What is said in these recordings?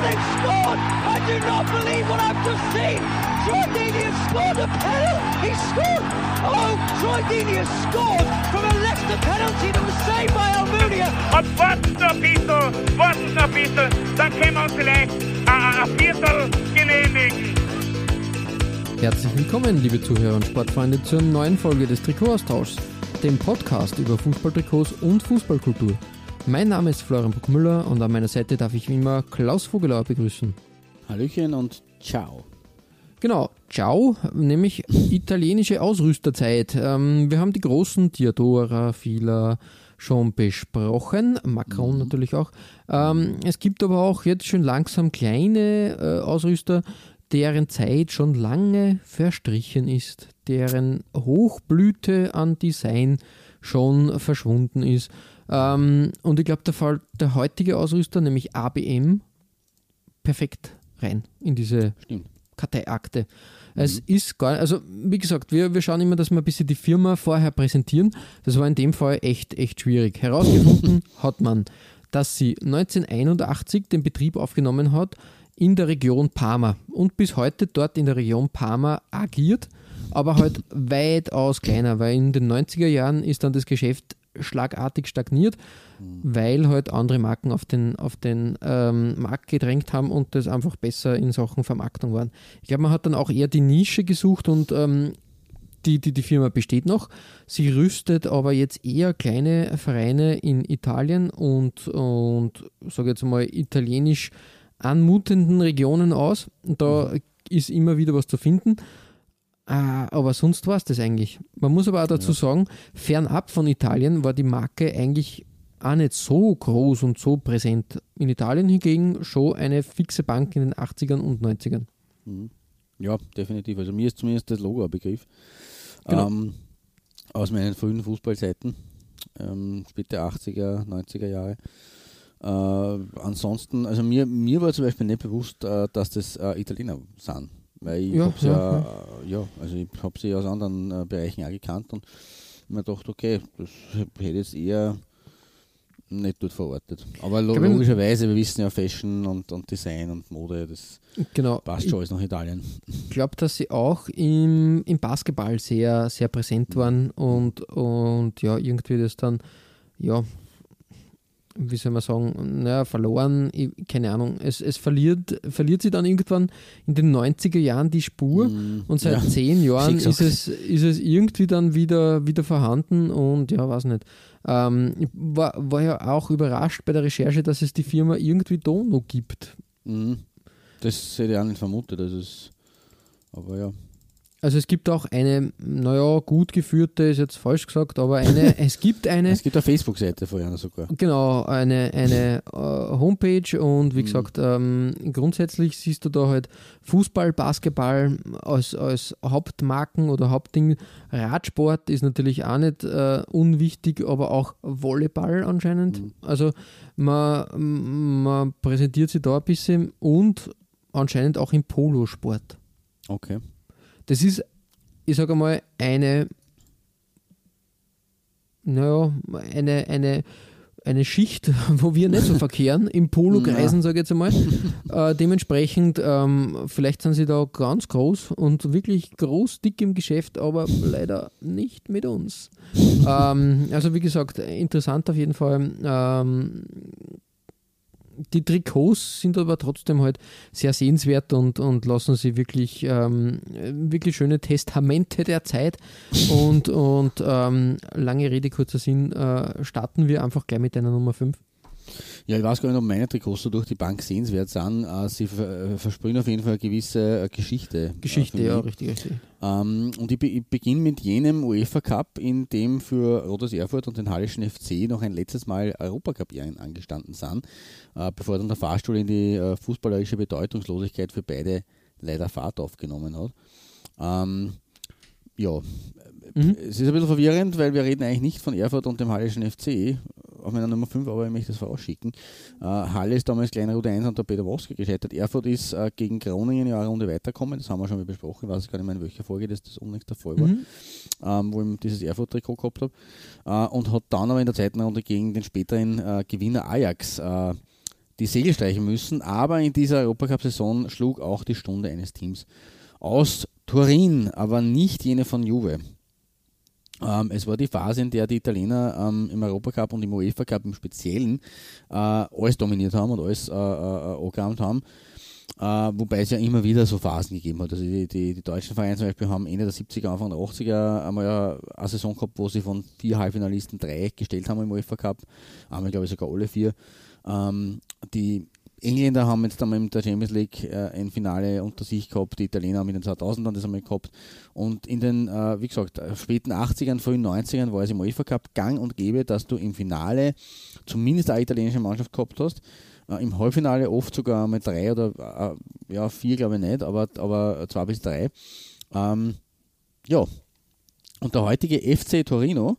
They've scored! I do not believe what I've just seen! Troy Deeney has scored a penalty! He scored! Oh, Troy Deeney has scored from a Leicester penalty that was saved by Almunia! Und warten noch ein bisschen, warten noch ein bisschen, dann können wir uns vielleicht ein, ein Viertel genehmigen. Herzlich willkommen, liebe Zuhörer und Sportfreunde, zur neuen Folge des Trikotaustauschs, dem Podcast über Fußballtrikots und Fußballkultur. Mein Name ist Florian Buckmüller und an meiner Seite darf ich wie immer Klaus Vogelauer begrüßen. Hallöchen und ciao. Genau, ciao, nämlich italienische Ausrüsterzeit. Ähm, wir haben die großen Diadora, Fila schon besprochen, Macron natürlich auch. Ähm, es gibt aber auch jetzt schon langsam kleine äh, Ausrüster, deren Zeit schon lange verstrichen ist, deren Hochblüte an Design schon verschwunden ist. Ähm, und ich glaube, der, Fall- der heutige Ausrüster, nämlich ABM, perfekt rein in diese Stimmt. Karteiakte. Es ist gar also wie gesagt, wir, wir schauen immer, dass wir ein bisschen die Firma vorher präsentieren. Das war in dem Fall echt, echt schwierig. Herausgefunden hat man, dass sie 1981 den Betrieb aufgenommen hat in der Region Parma und bis heute dort in der Region Parma agiert, aber halt weitaus kleiner, weil in den 90er Jahren ist dann das Geschäft schlagartig stagniert, weil halt andere Marken auf den, auf den ähm, Markt gedrängt haben und das einfach besser in Sachen Vermarktung waren. Ich glaube, man hat dann auch eher die Nische gesucht und ähm, die, die, die Firma besteht noch. Sie rüstet aber jetzt eher kleine Vereine in Italien und, und sage jetzt mal, italienisch anmutenden Regionen aus. Da ist immer wieder was zu finden. Ah, aber sonst war es das eigentlich. Man muss aber auch dazu sagen, fernab von Italien war die Marke eigentlich auch nicht so groß und so präsent. In Italien hingegen schon eine fixe Bank in den 80ern und 90ern. Ja, definitiv. Also mir ist zumindest das Logo ein Begriff. Genau. Ähm, aus meinen frühen Fußballzeiten, ähm, späte 80er, 90er Jahre. Äh, ansonsten, also mir, mir war zum Beispiel nicht bewusst, äh, dass das äh, Italiener sind. Weil ich Ja, habe sie ja, ja, ja, also ich habe sie aus anderen äh, Bereichen auch gekannt und mir gedacht, okay, das hätte ich jetzt eher nicht dort verortet. Aber lo Ich glaub, logischerweise, wir wissen ja Fashion und, und Design und Mode, das Genau. passt Ich schon alles nach Italien. glaube, dass sie auch im, im Basketball sehr, sehr präsent waren und, und ja, irgendwie das dann, ja, wie soll man sagen, naja, verloren, ich, keine Ahnung. Es, es verliert, verliert sie dann irgendwann in den 90er Jahren die Spur Mm, und seit ja. zehn Jahren ist es, ist es irgendwie dann wieder, wieder vorhanden und ja, weiß nicht. Ähm, ich war, war ja auch überrascht bei der Recherche, dass es die Firma irgendwie da noch gibt. Mhm. Das hätte ich auch nicht vermutet. Das ist, aber ja. Also es gibt auch eine, naja, gut geführte, ist jetzt falsch gesagt, aber eine, es gibt eine, Es gibt eine Facebook-Seite von einer sogar. genau, eine, eine äh, Homepage und wie gesagt, ähm, grundsätzlich siehst du da halt Fußball, Basketball als, als Hauptmarken oder Hauptding. Radsport ist natürlich auch nicht äh, unwichtig, aber auch Volleyball anscheinend. Also man, man präsentiert sich da ein bisschen und anscheinend auch im Polosport. Okay. Das ist, ich sage mal, eine, naja, eine, eine, eine Schicht, wo wir nicht so verkehren, im Polo-Kreisen, sage ich jetzt einmal. Äh, dementsprechend, ähm, vielleicht sind sie da ganz groß und wirklich groß, dick im Geschäft, aber leider nicht mit uns. ähm, also wie gesagt, interessant auf jeden Fall. Ähm, die Trikots sind aber trotzdem halt sehr sehenswert und, und lassen sie wirklich, ähm, wirklich schöne Testamente der Zeit. Und, und ähm, lange Rede, kurzer Sinn, äh, starten wir einfach gleich mit deiner Nummer 5. Ja, ich weiß gar nicht, ob meine Trikots so durch die Bank sehenswert sind. Äh, sie äh, versprühen auf jeden Fall eine gewisse äh, Geschichte. Geschichte, ja, richtig, richtig. Ähm, und ich, be ich beginne mit jenem UEFA Cup, in dem für Rodas Erfurt und den Hallischen FC noch ein letztes Mal Europacup-Ehren angestanden sind, bevor dann der Fahrstuhl in die fußballerische Bedeutungslosigkeit für beide leider Fahrt aufgenommen hat. Ähm, ja, Mhm. es ist ein bisschen verwirrend, weil wir reden eigentlich nicht von Erfurt und dem Hallischen FC, auf meiner Nummer 5, aber ich möchte das vorausschicken. Äh, Halle ist damals kleine Runde 1 unter Peter Woske gescheitert. Erfurt ist äh, gegen Groningen in eine Runde weitergekommen, das haben wir schon mal besprochen, ich weiß gar nicht mehr in welcher Folge das, das unlängst der Fall war, Mhm. ähm, wo ich dieses Erfurt-Trikot gehabt habe. Äh, und hat dann aber in der zweiten Runde gegen den späteren äh, Gewinner Ajax äh, die Segel streichen müssen, aber in dieser Europacup-Saison schlug auch die Stunde eines Teams aus Turin, aber nicht jene von Juve. Ähm, es war die Phase, in der die Italiener ähm, im Europacup und im UEFA Cup im Speziellen äh, alles dominiert haben und alles äh, äh, angerammt haben. Äh, wobei es ja immer wieder so Phasen gegeben hat. Also die, die, die deutschen Vereine zum Beispiel haben Ende der 70er, Anfang der 80er einmal eine Saison gehabt, wo sie von vier Halbfinalisten drei gestellt haben im UEFA Cup. Einmal glaube ich sogar alle vier. Ähm, die Engländer haben jetzt einmal in der Champions League äh, ein Finale unter sich gehabt, die Italiener haben in den 2000ern das einmal gehabt. Und in den, äh, wie gesagt, äh, späten 80ern, frühen 90ern war es im UEFA Cup gang und gäbe, dass du im Finale zumindest eine italienische Mannschaft gehabt hast. Äh, Im Halbfinale oft sogar einmal drei oder äh, ja, vier glaube ich nicht, aber, aber zwei bis drei. Ähm, ja, und der heutige FC Torino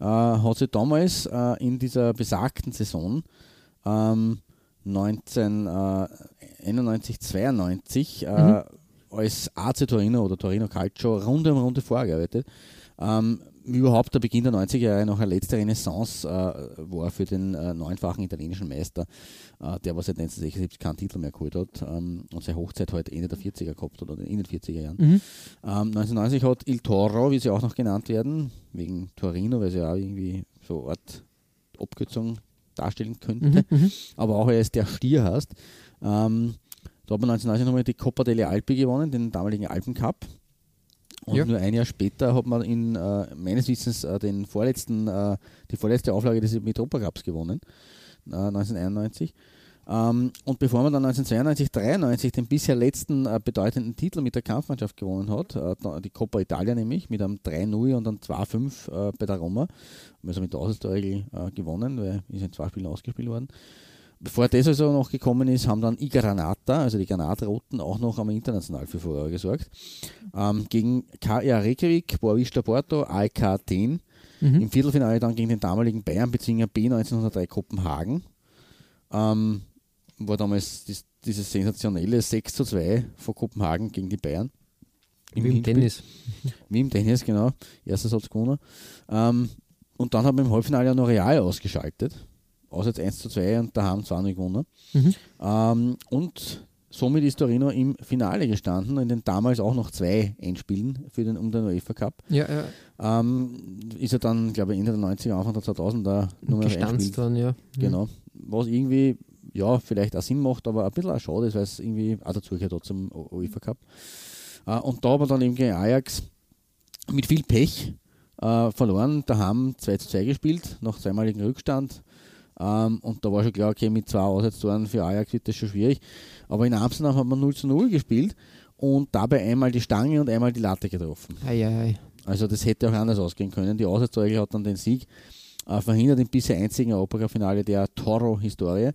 äh, hat sich damals in dieser besagten Saison ähm, 1991, 92 äh, als AC Torino oder Torino Calcio Runde um Runde vorgearbeitet. Ähm, überhaupt der Beginn der 90er Jahre noch eine letzte Renaissance äh, war für den äh, neunfachen italienischen Meister, äh, der was seit 1976 keinen Titel mehr geholt hat ähm, und seine Hochzeit halt Ende der 40er gehabt hat oder in den 40er Jahren. Mhm. Ähm, 1990 hat Il Toro, wie sie auch noch genannt werden, wegen Torino, weil sie auch irgendwie so eine Art Abkürzung darstellen könnte, Mhm. Mhm. aber auch als der Stier hast. Ähm, da hat man 1990 nochmal die Coppa delle Alpi gewonnen, den damaligen Alpencup. Und Ja. nur ein Jahr später hat man in äh, meines Wissens äh, den vorletzten, äh, die vorletzte Auflage des Metropa-Cups gewonnen, äh, 1991. Ähm, und bevor man dann 1992, 93 den bisher letzten äh, bedeutenden Titel mit der Kampfmannschaft gewonnen hat, äh, die Coppa Italia nämlich, mit einem 3-0 und einem 2-5 äh, bei der Roma, also mit der Auswärtsregel äh, gewonnen, weil ist in zwei Spielen ausgespielt worden. Bevor das also noch gekommen ist, haben dann I Granata, also die Granatroten, auch noch einmal international für Furore gesorgt. Ähm, gegen KR Reykjavik, Boavista Porto, AEK Athen. Mhm. Im Viertelfinale dann gegen den damaligen Bayern-Bezwinger B 1903 Kopenhagen. Ähm, war damals dies, dieses sensationelle 6 zu 2 von Kopenhagen gegen die Bayern. Wie im Hinspiel. Tennis. Wie im Tennis, genau. Erster Satz gewonnen. Ähm, und dann hat man im Halbfinale ja noch Real ausgeschaltet. Auswärts 1 zu 2 und da haben 2 gewonnen. Mhm. Ähm, und somit ist Torino im Finale gestanden, in den damals auch noch zwei Endspielen für den, um den UEFA Cup. Ja, ja. Ähm, ist er dann, glaube ich, Ende der 90er, Anfang der 2000er nur mehr Gestanzt worden, ja. Genau. Was irgendwie, ja, vielleicht auch Sinn macht, aber ein bisschen auch schade ist, weil es irgendwie auch dazugehört hat zum UEFA Cup. Äh, und da aber dann eben gegen Ajax mit viel Pech äh, verloren. Da haben 2 zu 2 gespielt, nach zweimaligen Rückstand. Ähm, und da war schon klar, okay, mit zwei Auswärtstoren für Ajax wird das schon schwierig. Aber in Amsterdam hat man 0 zu 0 gespielt und dabei einmal die Stange und einmal die Latte getroffen. Ei, ei, ei. Also das hätte auch anders ausgehen können. Die Auswärtsregel hat dann den Sieg äh, verhindert im bisher einzigen Europacup-Finale der Toro-Historie.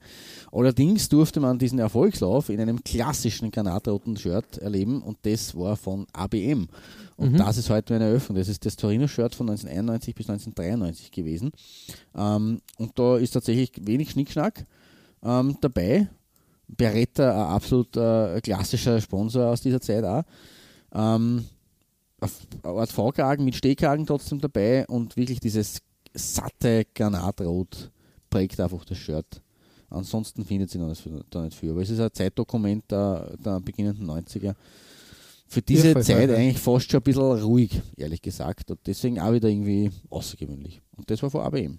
Allerdings durfte man diesen Erfolgslauf in einem klassischen granatroten Shirt erleben und das war von ABM. Und Mhm. das ist heute meine Eröffnung. Das ist das Torino-Shirt von 1991 bis 1993 gewesen. Ähm, und da ist tatsächlich wenig Schnickschnack ähm, dabei. Beretta, ein absolut äh, klassischer Sponsor aus dieser Zeit auch. Ähm, auf eine Art V-Kragen mit Stehkragen trotzdem dabei und wirklich dieses satte Granatrot prägt einfach das Shirt. Ansonsten findet sie noch nicht, da nicht viel. Aber es ist ein Zeitdokument der, der beginnenden 90er. Für diese Ja, Zeit voll. eigentlich fast schon ein bisschen ruhig, ehrlich gesagt. Und deswegen auch wieder irgendwie außergewöhnlich. Und das war vor ABM.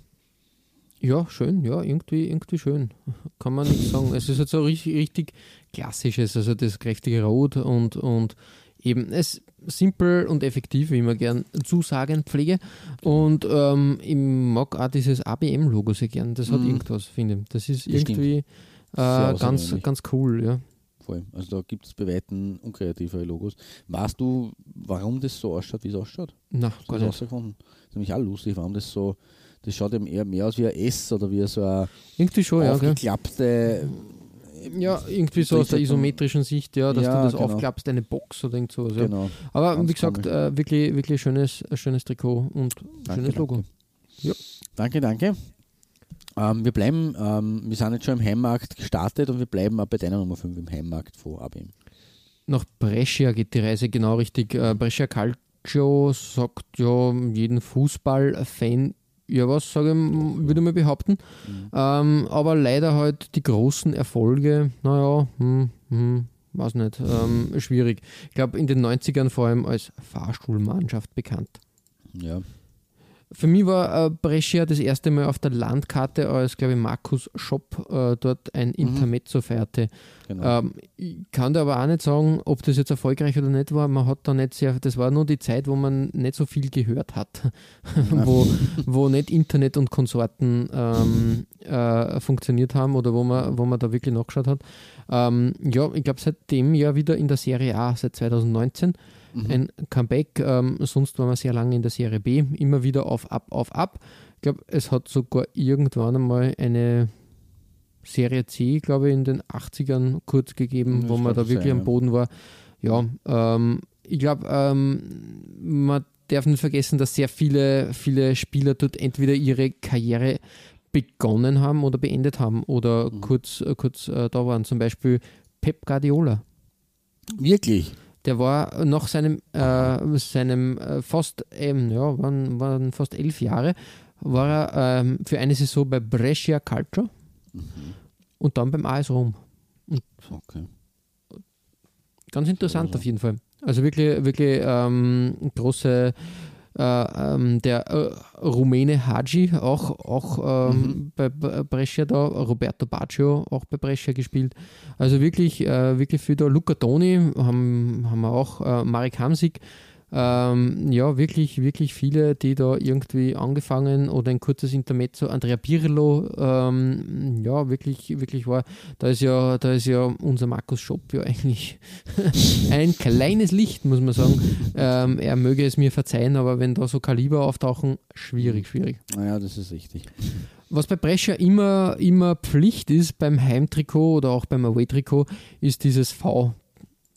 Ja, schön, ja, irgendwie, irgendwie schön. Kann man nicht sagen. Es ist halt so richtig, richtig klassisches, also das kräftige Rot und, und eben es simpel und effektiv, wie man gern zusagen pflege. Und ähm, ich mag auch dieses ABM-Logo sehr gern. Das hat Mhm. irgendwas, finde ich. Das ist Das irgendwie äh, ganz, ganz cool, ja. Voll. Also da gibt es bei Weitem unkreativere Logos. Weißt du, warum das so ausschaut, wie es ausschaut? Du gar nicht. Das ist nämlich auch lustig, warum das so, das schaut eben eher mehr aus wie ein S oder wie so eine Irgendwie schon, ja, gell? Ja, irgendwie so aus der isometrischen Sicht, ja, dass Ja, du das genau. aufklappst, eine Box oder irgend sowas. Ja. Genau. Aber Ganz wie gesagt, äh, wirklich, wirklich schönes, ein schönes Trikot und Danke, schönes Logo. danke. Ja. Danke, danke. Ähm, wir bleiben, ähm, wir sind jetzt schon im Heimmarkt gestartet und wir bleiben auch bei deiner Nummer 5 im Heimmarkt von ABM. Nach Brescia geht die Reise genau richtig. Äh, Brescia Calcio sagt ja jeden Fußballfan ja was, sage ich, würde ich mal behaupten. Ähm, aber leider halt die großen Erfolge, naja, hm, hm, weiß nicht, ähm, schwierig. Ich glaube, in den 90ern vor allem als Fahrstuhlmannschaft bekannt. Ja. Für mich war äh, Brescia das erste Mal auf der Landkarte, als, glaube ich, Markus Schopp äh, dort ein Intermezzo feierte. Genau. Ähm, ich kann da aber auch nicht sagen, ob das jetzt erfolgreich oder nicht war. Man hat da nicht sehr, das war nur die Zeit, wo man nicht so viel gehört hat, wo, wo nicht Internet und Konsorten ähm, äh, funktioniert haben oder wo man, wo man da wirklich nachgeschaut hat. Ähm, ja, ich glaube, seit dem Jahr wieder in der Serie A, seit 2019 ein Comeback. Ähm, sonst war man sehr lange in der Serie B, immer wieder auf, ab, auf, ab. Ich glaube, es hat sogar irgendwann einmal eine Serie C, glaube ich, in den 80ern kurz gegeben, Das wo man da wirklich sein, am. Boden war. Ja, ähm, ich glaube, ähm, man darf nicht vergessen, dass sehr viele, viele Spieler dort entweder ihre Karriere begonnen haben oder beendet haben oder Mhm. kurz, äh, kurz äh, da waren. Zum Beispiel Pep Guardiola. Wirklich? Der war nach seinem, äh, seinem äh, fast, ähm, ja, waren, waren fast elf Jahre, war er ähm, für eine Saison bei Brescia Calcio und dann beim AS Rom. Okay. Ganz interessant auf jeden Fall. Also wirklich, wirklich ähm, große, äh, ähm, der äh, Rumäne Hadji, auch, auch ähm, bei bei Brescia da, Roberto Baggio auch bei Brescia gespielt. Also wirklich, äh, wirklich viel da. Luca Toni haben, haben wir auch, äh, Marek Hamsik. Ähm, ja, wirklich, wirklich viele, die da irgendwie angefangen oder ein kurzes Intermezzo. Andrea Pirlo, ähm, ja, wirklich, wirklich war. Da ist ja, da ist ja unser Markus Schopp ja eigentlich ein kleines Licht, muss man sagen. Ähm, er möge es mir verzeihen, aber wenn da so Kaliber auftauchen, schwierig, schwierig. Naja, das ist richtig. Was bei Brescia immer, immer Pflicht ist beim Heimtrikot oder auch beim Away-Trikot, ist dieses V.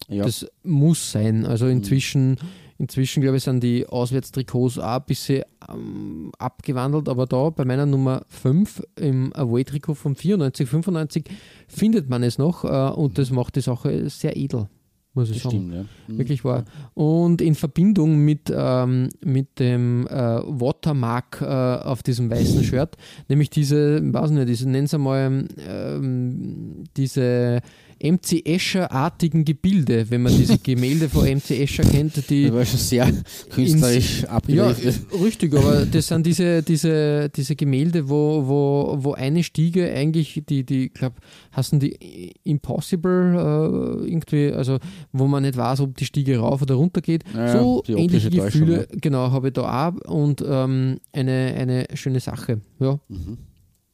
Ja. Das muss sein. Also inzwischen, inzwischen glaube ich, sind die Auswärtstrikots auch ein bisschen ähm, abgewandelt, aber da bei meiner Nummer 5 im Away-Trikot von 94, 95 findet man es noch äh, und das macht die Sache sehr edel, muss ich das sagen. stimmt, ja. Mhm. Wirklich wahr. Und in Verbindung mit, ähm, mit dem äh, Watermark äh, auf diesem weißen Shirt, nämlich diese, weiß nicht, diese, nennen Sie mal, ähm, diese MC Escher-artigen Gebilde, wenn man diese Gemälde von MC Escher kennt, die Das war schon sehr künstlerisch ja, abgerichtet. richtig, aber das sind diese, diese, diese Gemälde, wo, wo, wo eine Stiege eigentlich, die, die ich glaube, hassen die Impossible äh, irgendwie, also wo man nicht weiß, ob die Stiege rauf oder runter geht. Ja, so ähnliche Gefühle, genau, habe ich da auch und ähm, eine, eine schöne Sache. Ja,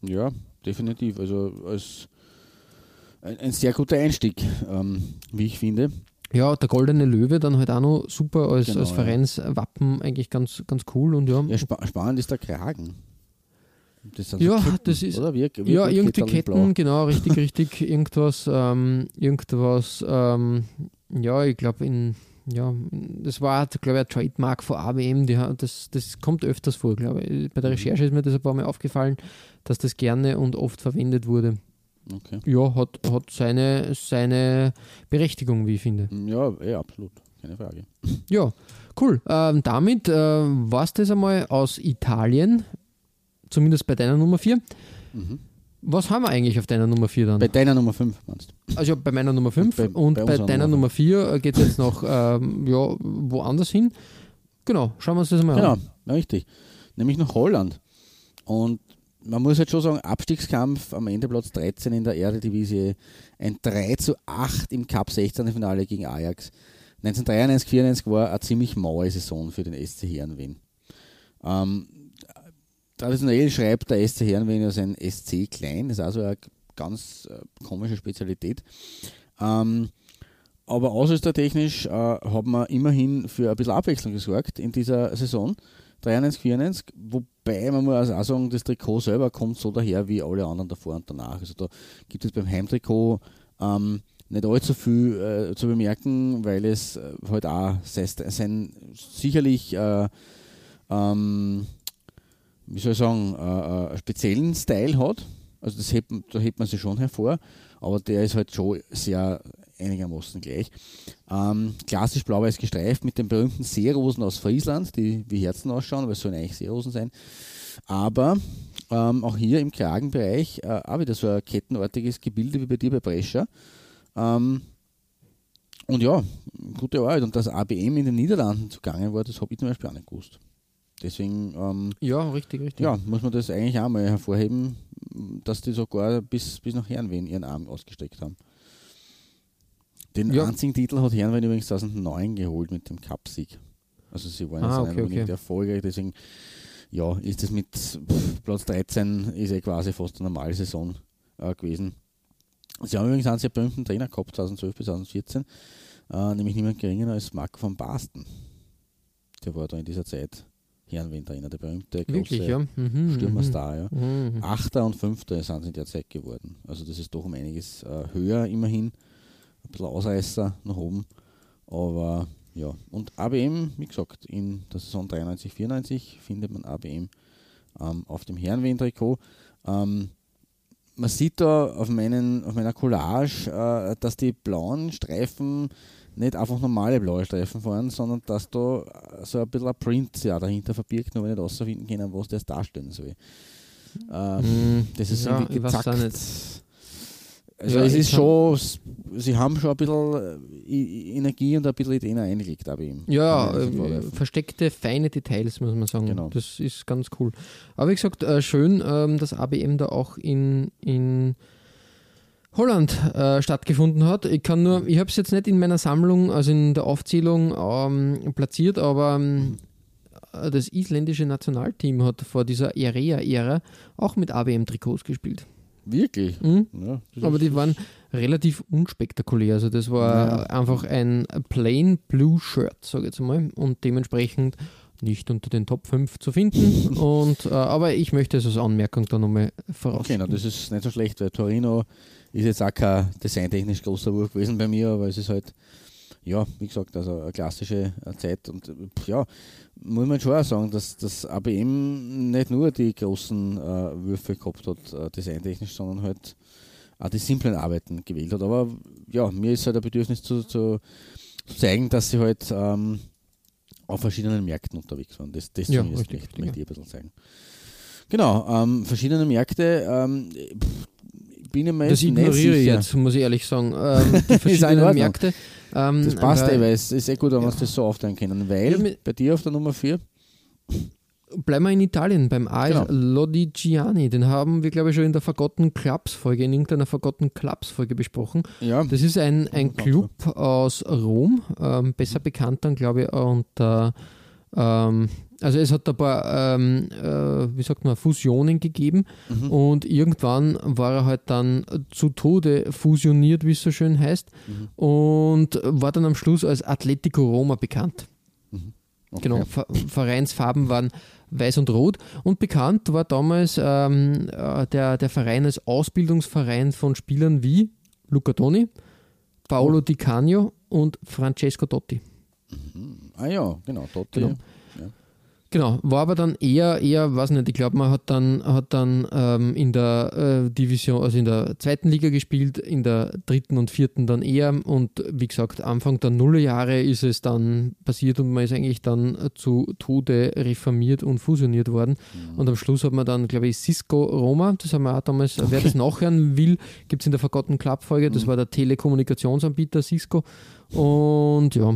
Ja, definitiv. Also als ein, ein sehr guter Einstieg, ähm, wie ich finde. ja der goldene Löwe dann halt auch noch super als, Genau, als ja. Vereinswappen, eigentlich ganz, ganz cool und ja. Ja, spa spannend ist der Kragen. Das sind Ja, so Ketten, das ist- Oder? Wie, wie Ja, irgendwie Ketten, Blau. genau, richtig, richtig. Irgendwas, ähm, irgendwas, ähm, ja, ich glaube, in, ja, das war, glaube ich, ein Trademark von ABM, die, das, das kommt öfters vor, glaube ich. Bei der Recherche ist mir das ein paar Mal aufgefallen, dass das gerne und oft verwendet wurde. Okay. Ja, hat, hat seine, seine Berechtigung, wie ich finde. Ja, eh, absolut. Keine Frage. Ja, cool. Ähm, damit äh, war es das einmal aus Italien, zumindest bei deiner Nummer 4. Was haben wir eigentlich auf deiner Nummer 4 dann? Bei deiner Nummer 5 meinst du? Also bei meiner Nummer 5 Bei- und bei bei, deiner Nummer Nummer 4 geht es jetzt noch ähm, ja, woanders hin. Genau, schauen wir uns das mal Genau, an. ja, richtig. Nämlich nach Holland. Und man muss jetzt schon sagen, Abstiegskampf am Ende Platz 13 in der Eredivisie, ein 3 zu 8 im Cup 16. Finale gegen Ajax. 1993, 94 war eine ziemlich maue Saison für den SC Herrenwien. Ähm, traditionell schreibt der SC Herrenwien ja sein SC klein, das ist also eine ganz äh, komische Spezialität. Ähm, aber außertechnisch äh, haben wir immerhin für ein bisschen Abwechslung gesorgt in dieser Saison. 93, 94, wobei man muss auch sagen, das Trikot selber kommt so daher wie alle anderen davor und danach. Also da gibt es beim Heimtrikot Ähm, nicht allzu viel äh, zu bemerken, weil es äh, halt auch sein, sein sicherlich äh, ähm, wie soll ich sagen, äh, einen speziellen Style hat. Also das hebt, da hebt man sich schon hervor, aber der ist halt schon sehr einigermaßen gleich. Ähm, klassisch blau-weiß gestreift mit den berühmten Seerosen aus Friesland, die wie Herzen ausschauen, weil es sollen eigentlich Seerosen sein. Aber ähm, auch hier im Kragenbereich äh, auch wieder so ein kettenartiges Gebilde wie bei dir bei Brescia. Ähm, und ja, gute Arbeit. Und dass ABM in den Niederlanden zugange war, das habe ich zum Beispiel auch nicht gewusst. Deswegen ähm, ja, richtig, richtig. Ja, muss man das eigentlich auch mal hervorheben, dass die sogar bis, bis nach Herrenwehen ihren Arm ausgestreckt haben. Den ja. einzigen Titel hat Herrenwehen übrigens 2009 geholt mit dem Cup-Sieg. Also sie waren ah, jetzt okay, okay. erfolgreich, deswegen ja, ist das mit Platz 13 ist ja quasi fast eine normale Saison äh, gewesen. Sie haben übrigens einen sehr berühmten Trainer gehabt, 2012 bis 2014, äh, nämlich niemand geringer als Marco van Basten. Der war da in dieser Zeit Herrenwinter, der berühmte große ja? mhm, Stürmerstar. Ja. Mhm. Achter und Fünfter sind sie in der Zeit geworden. Also das ist doch um einiges äh, höher immerhin. Ein bisschen Ausreißer nach oben. Aber ja, und ABM, wie gesagt, in der Saison 93, 94 findet man ABM ähm, auf dem Herrenwehen-Trikot. Ähm, man sieht da auf, meinen, auf meiner Collage, äh, dass die blauen Streifen nicht einfach normale blaue Streifen fahren, sondern dass da so ein bisschen ein Print ja, dahinter verbirgt, nur wenn ich nicht rausfinden können, was das darstellen soll. Mm, das ist ja, irgendwie gezackt. Also ja, es ist schon, sie haben schon ein bisschen äh, Energie und ein bisschen Ideen eingelegt, aber ihm. Ja, äh, versteckte, feine Details, muss man sagen. Genau. Das ist ganz cool. Aber wie gesagt, äh, schön, ähm, dass ABM da auch in, in Holland äh, stattgefunden hat. Ich kann nur, ich habe es jetzt nicht in meiner Sammlung, also in der Aufzählung ähm, platziert, aber ähm, das isländische Nationalteam hat vor dieser Area-Ära auch mit ABM-Trikots gespielt. Wirklich? Mhm. Ja, aber die waren relativ unspektakulär. Also das war ja. einfach ein plain blue Shirt, sage ich jetzt mal, und dementsprechend nicht unter den Top 5 zu finden. und, äh, aber ich möchte es als Anmerkung da nochmal voraus. Genau, das ist nicht so schlecht, weil Torino ist jetzt auch kein designtechnisch großer Wurf gewesen bei mir, aber es ist halt, ja, wie gesagt, also eine klassische Zeit und ja, muss man schon auch sagen, dass das ABM nicht nur die großen äh, Würfe gehabt hat, äh, designtechnisch, sondern halt auch die simplen Arbeiten gewählt hat. Aber ja, mir ist halt ein Bedürfnis zu, zu, zu zeigen, dass sie halt ähm, auf verschiedenen Märkten unterwegs waren. Das, das ja, richtig, möchte, möchte ich ein bisschen zeigen. Genau, ähm, verschiedene Märkte. Ähm, bin ich mir das ignoriere ich jetzt, muss ich ehrlich sagen. Ähm, die verschiedenen Märkte. Ähm, das passt eh, weil es ist eh gut, wenn ja. wir uns das so aufteilen können. Weil ja, bei dir auf der Nummer 4 Bleiben wir in Italien beim AS genau. Lodigiani. Den haben wir, glaube ich, schon in der Forgotten Clubs Folge, in irgendeiner Forgotten Clubs Folge besprochen. Ja. Das ist ein, ein Club aus Rom, ähm, besser bekannt dann, glaube ich, unter ähm, also es hat ein paar, ähm, äh, wie sagt man, Fusionen gegeben mhm. und irgendwann war er halt dann zu Tode fusioniert, wie es so schön heißt, mhm. und war dann am Schluss als Atletico Roma bekannt. Mhm. Okay. Genau, Vereinsfarben waren weiß und rot und bekannt war damals ähm, äh, der, der Verein als Ausbildungsverein von Spielern wie Luca Toni, Paolo oh. Di Canio und Francesco Totti. Mhm. Ah ja, genau, Totti. Genau. Genau, war aber dann eher, eher, weiß nicht, ich glaube, man hat dann, hat dann ähm, in der äh, Division, also in der zweiten Liga gespielt, in der dritten und vierten dann eher und wie gesagt, Anfang der Nullerjahre ist es dann passiert und man ist eigentlich dann zu Tode reformiert und fusioniert worden mhm. und am Schluss hat man dann, glaube ich, Cisco Roma, das haben wir auch damals, okay. wer das nachhören will, gibt es in der Forgotten Club Folge, das mhm. war der Telekommunikationsanbieter Cisco und ja,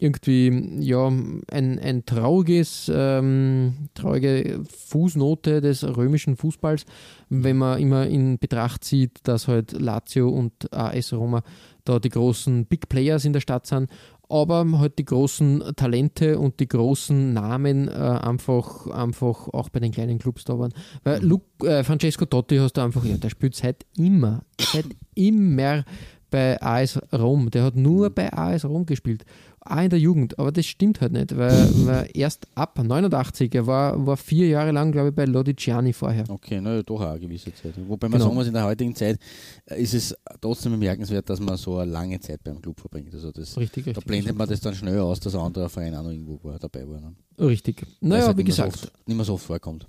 irgendwie ja ein, ein trauriges, ähm, traurige Fußnote des römischen Fußballs, wenn man immer in Betracht zieht, dass halt Lazio und AS Roma da die großen Big Players in der Stadt sind, aber halt die großen Talente und die großen Namen äh, einfach, einfach auch bei den kleinen Clubs da waren. Weil Luke, äh, Francesco Totti hast du einfach, ja, der spielt seit immer, seit immer bei AS Rom. Der hat nur bei AS Rom gespielt. Auch in der Jugend, aber das stimmt halt nicht, weil, weil erst ab 89, er war, war vier Jahre lang, glaube ich, bei Lodiciani vorher. Okay, naja, doch auch eine gewisse Zeit. Wobei man Genau. sagen muss, in der heutigen Zeit äh, ist es trotzdem bemerkenswert, dass man so eine lange Zeit beim Club verbringt. Also das, Richtig, da richtig. blendet man das dann schnell aus, dass ein anderer Verein auch noch irgendwo war, dabei war. Ne? Richtig. Naja, halt wie gesagt, so oft, nicht mehr so oft vorkommt.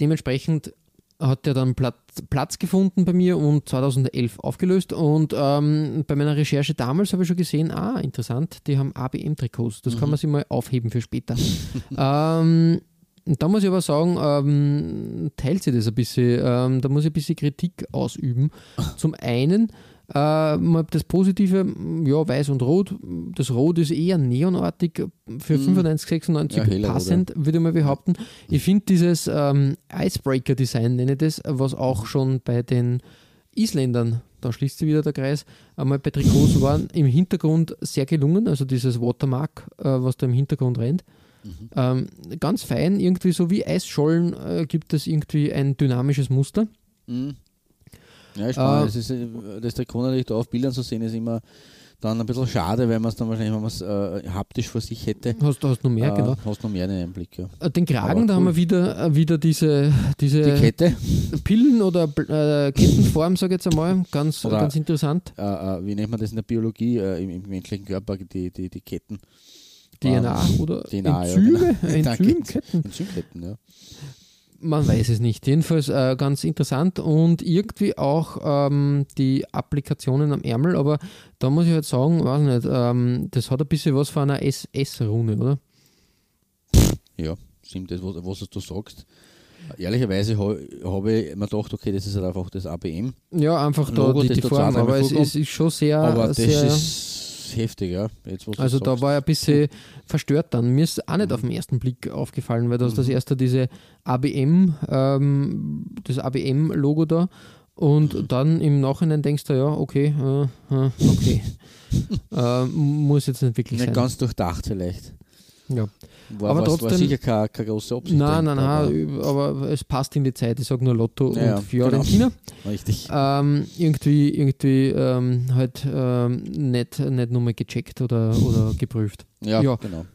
dementsprechend hat er dann Platz, Platz gefunden bei mir und 2011 aufgelöst. Und ähm, bei meiner Recherche damals habe ich schon gesehen, ah, interessant, die haben ABM-Trikots. Das kann man sich mal aufheben für später. ähm, da muss ich aber sagen, ähm, teilt sich das ein bisschen. Ähm, da muss ich ein bisschen Kritik ausüben. Zum einen, äh, mal das Positive, ja, weiß und rot. Das Rot ist eher neonartig für 95, 96 Ja, passend, würde ich mal behaupten. Ich finde dieses ähm, Icebreaker-Design, nenne ich das, was auch schon bei den Isländern, da schließt sich wieder der Kreis, einmal bei Trikots waren, im Hintergrund sehr gelungen. Also dieses Watermark, äh, was da im Hintergrund rennt. Ähm, ganz fein, irgendwie so wie Eisschollen äh, gibt es irgendwie ein dynamisches Muster. Mhm. Ja, ist spannend. Äh, das, ist, das Trikot da auf Bildern zu sehen, ist immer dann ein bisschen schade, weil man es dann wahrscheinlich, wenn man es äh, haptisch vor sich hätte, Hast du hast noch mehr, äh, genau. hast du noch mehr den Einblick. Ja. Äh, Den Kragen, aber da haben cool. wir wieder, äh, wieder diese, diese Die Kette, Pillen- oder äh, Kettenform, sage ich jetzt einmal, ganz, Oder- ganz interessant. äh, wie nennt man das in der Biologie, im, im menschlichen Körper, die, die, die Ketten. DNA Ähm, oder DNA, ja, Enzyme, genau. Danke. Enzymketten. Enzymketten, ja. Man weiß es nicht. Jedenfalls äh, ganz interessant und irgendwie auch ähm, die Applikationen am Ärmel, aber da muss ich halt sagen, weiß nicht, ähm, das hat ein bisschen was von einer SS-Rune, oder? Ja, stimmt, das, was, was du sagst. Ehrlicherweise ha- habe ich mir gedacht, okay, das ist halt einfach das ABM. Ja, einfach da Logo, die, die Form, aber es, es ist schon sehr, Aber das sehr ist heftig, ja. Jetzt, was du Also da war ich ein bisschen verstört dann. Mir ist auch nicht auf den ersten Blick aufgefallen, weil da ist das erste diese ABM, ähm, das ABM-Logo da. Und dann im Nachhinein denkst du, ja, okay, äh, äh, okay. äh, muss jetzt nicht wirklich Nicht sein. ganz durchdacht vielleicht. Ja. War, Aber war, war trotzdem- sicher keine, keine große Absicht. Nein, nein, nein, aber es passt in die Zeit. Ich sage nur Lotto Ja, und Fiorentina. aber Richtig. Ähm, irgendwie irgendwie ähm, halt ähm, nicht, nicht nochmal gecheckt oder, oder geprüft. Ja, ja. genau.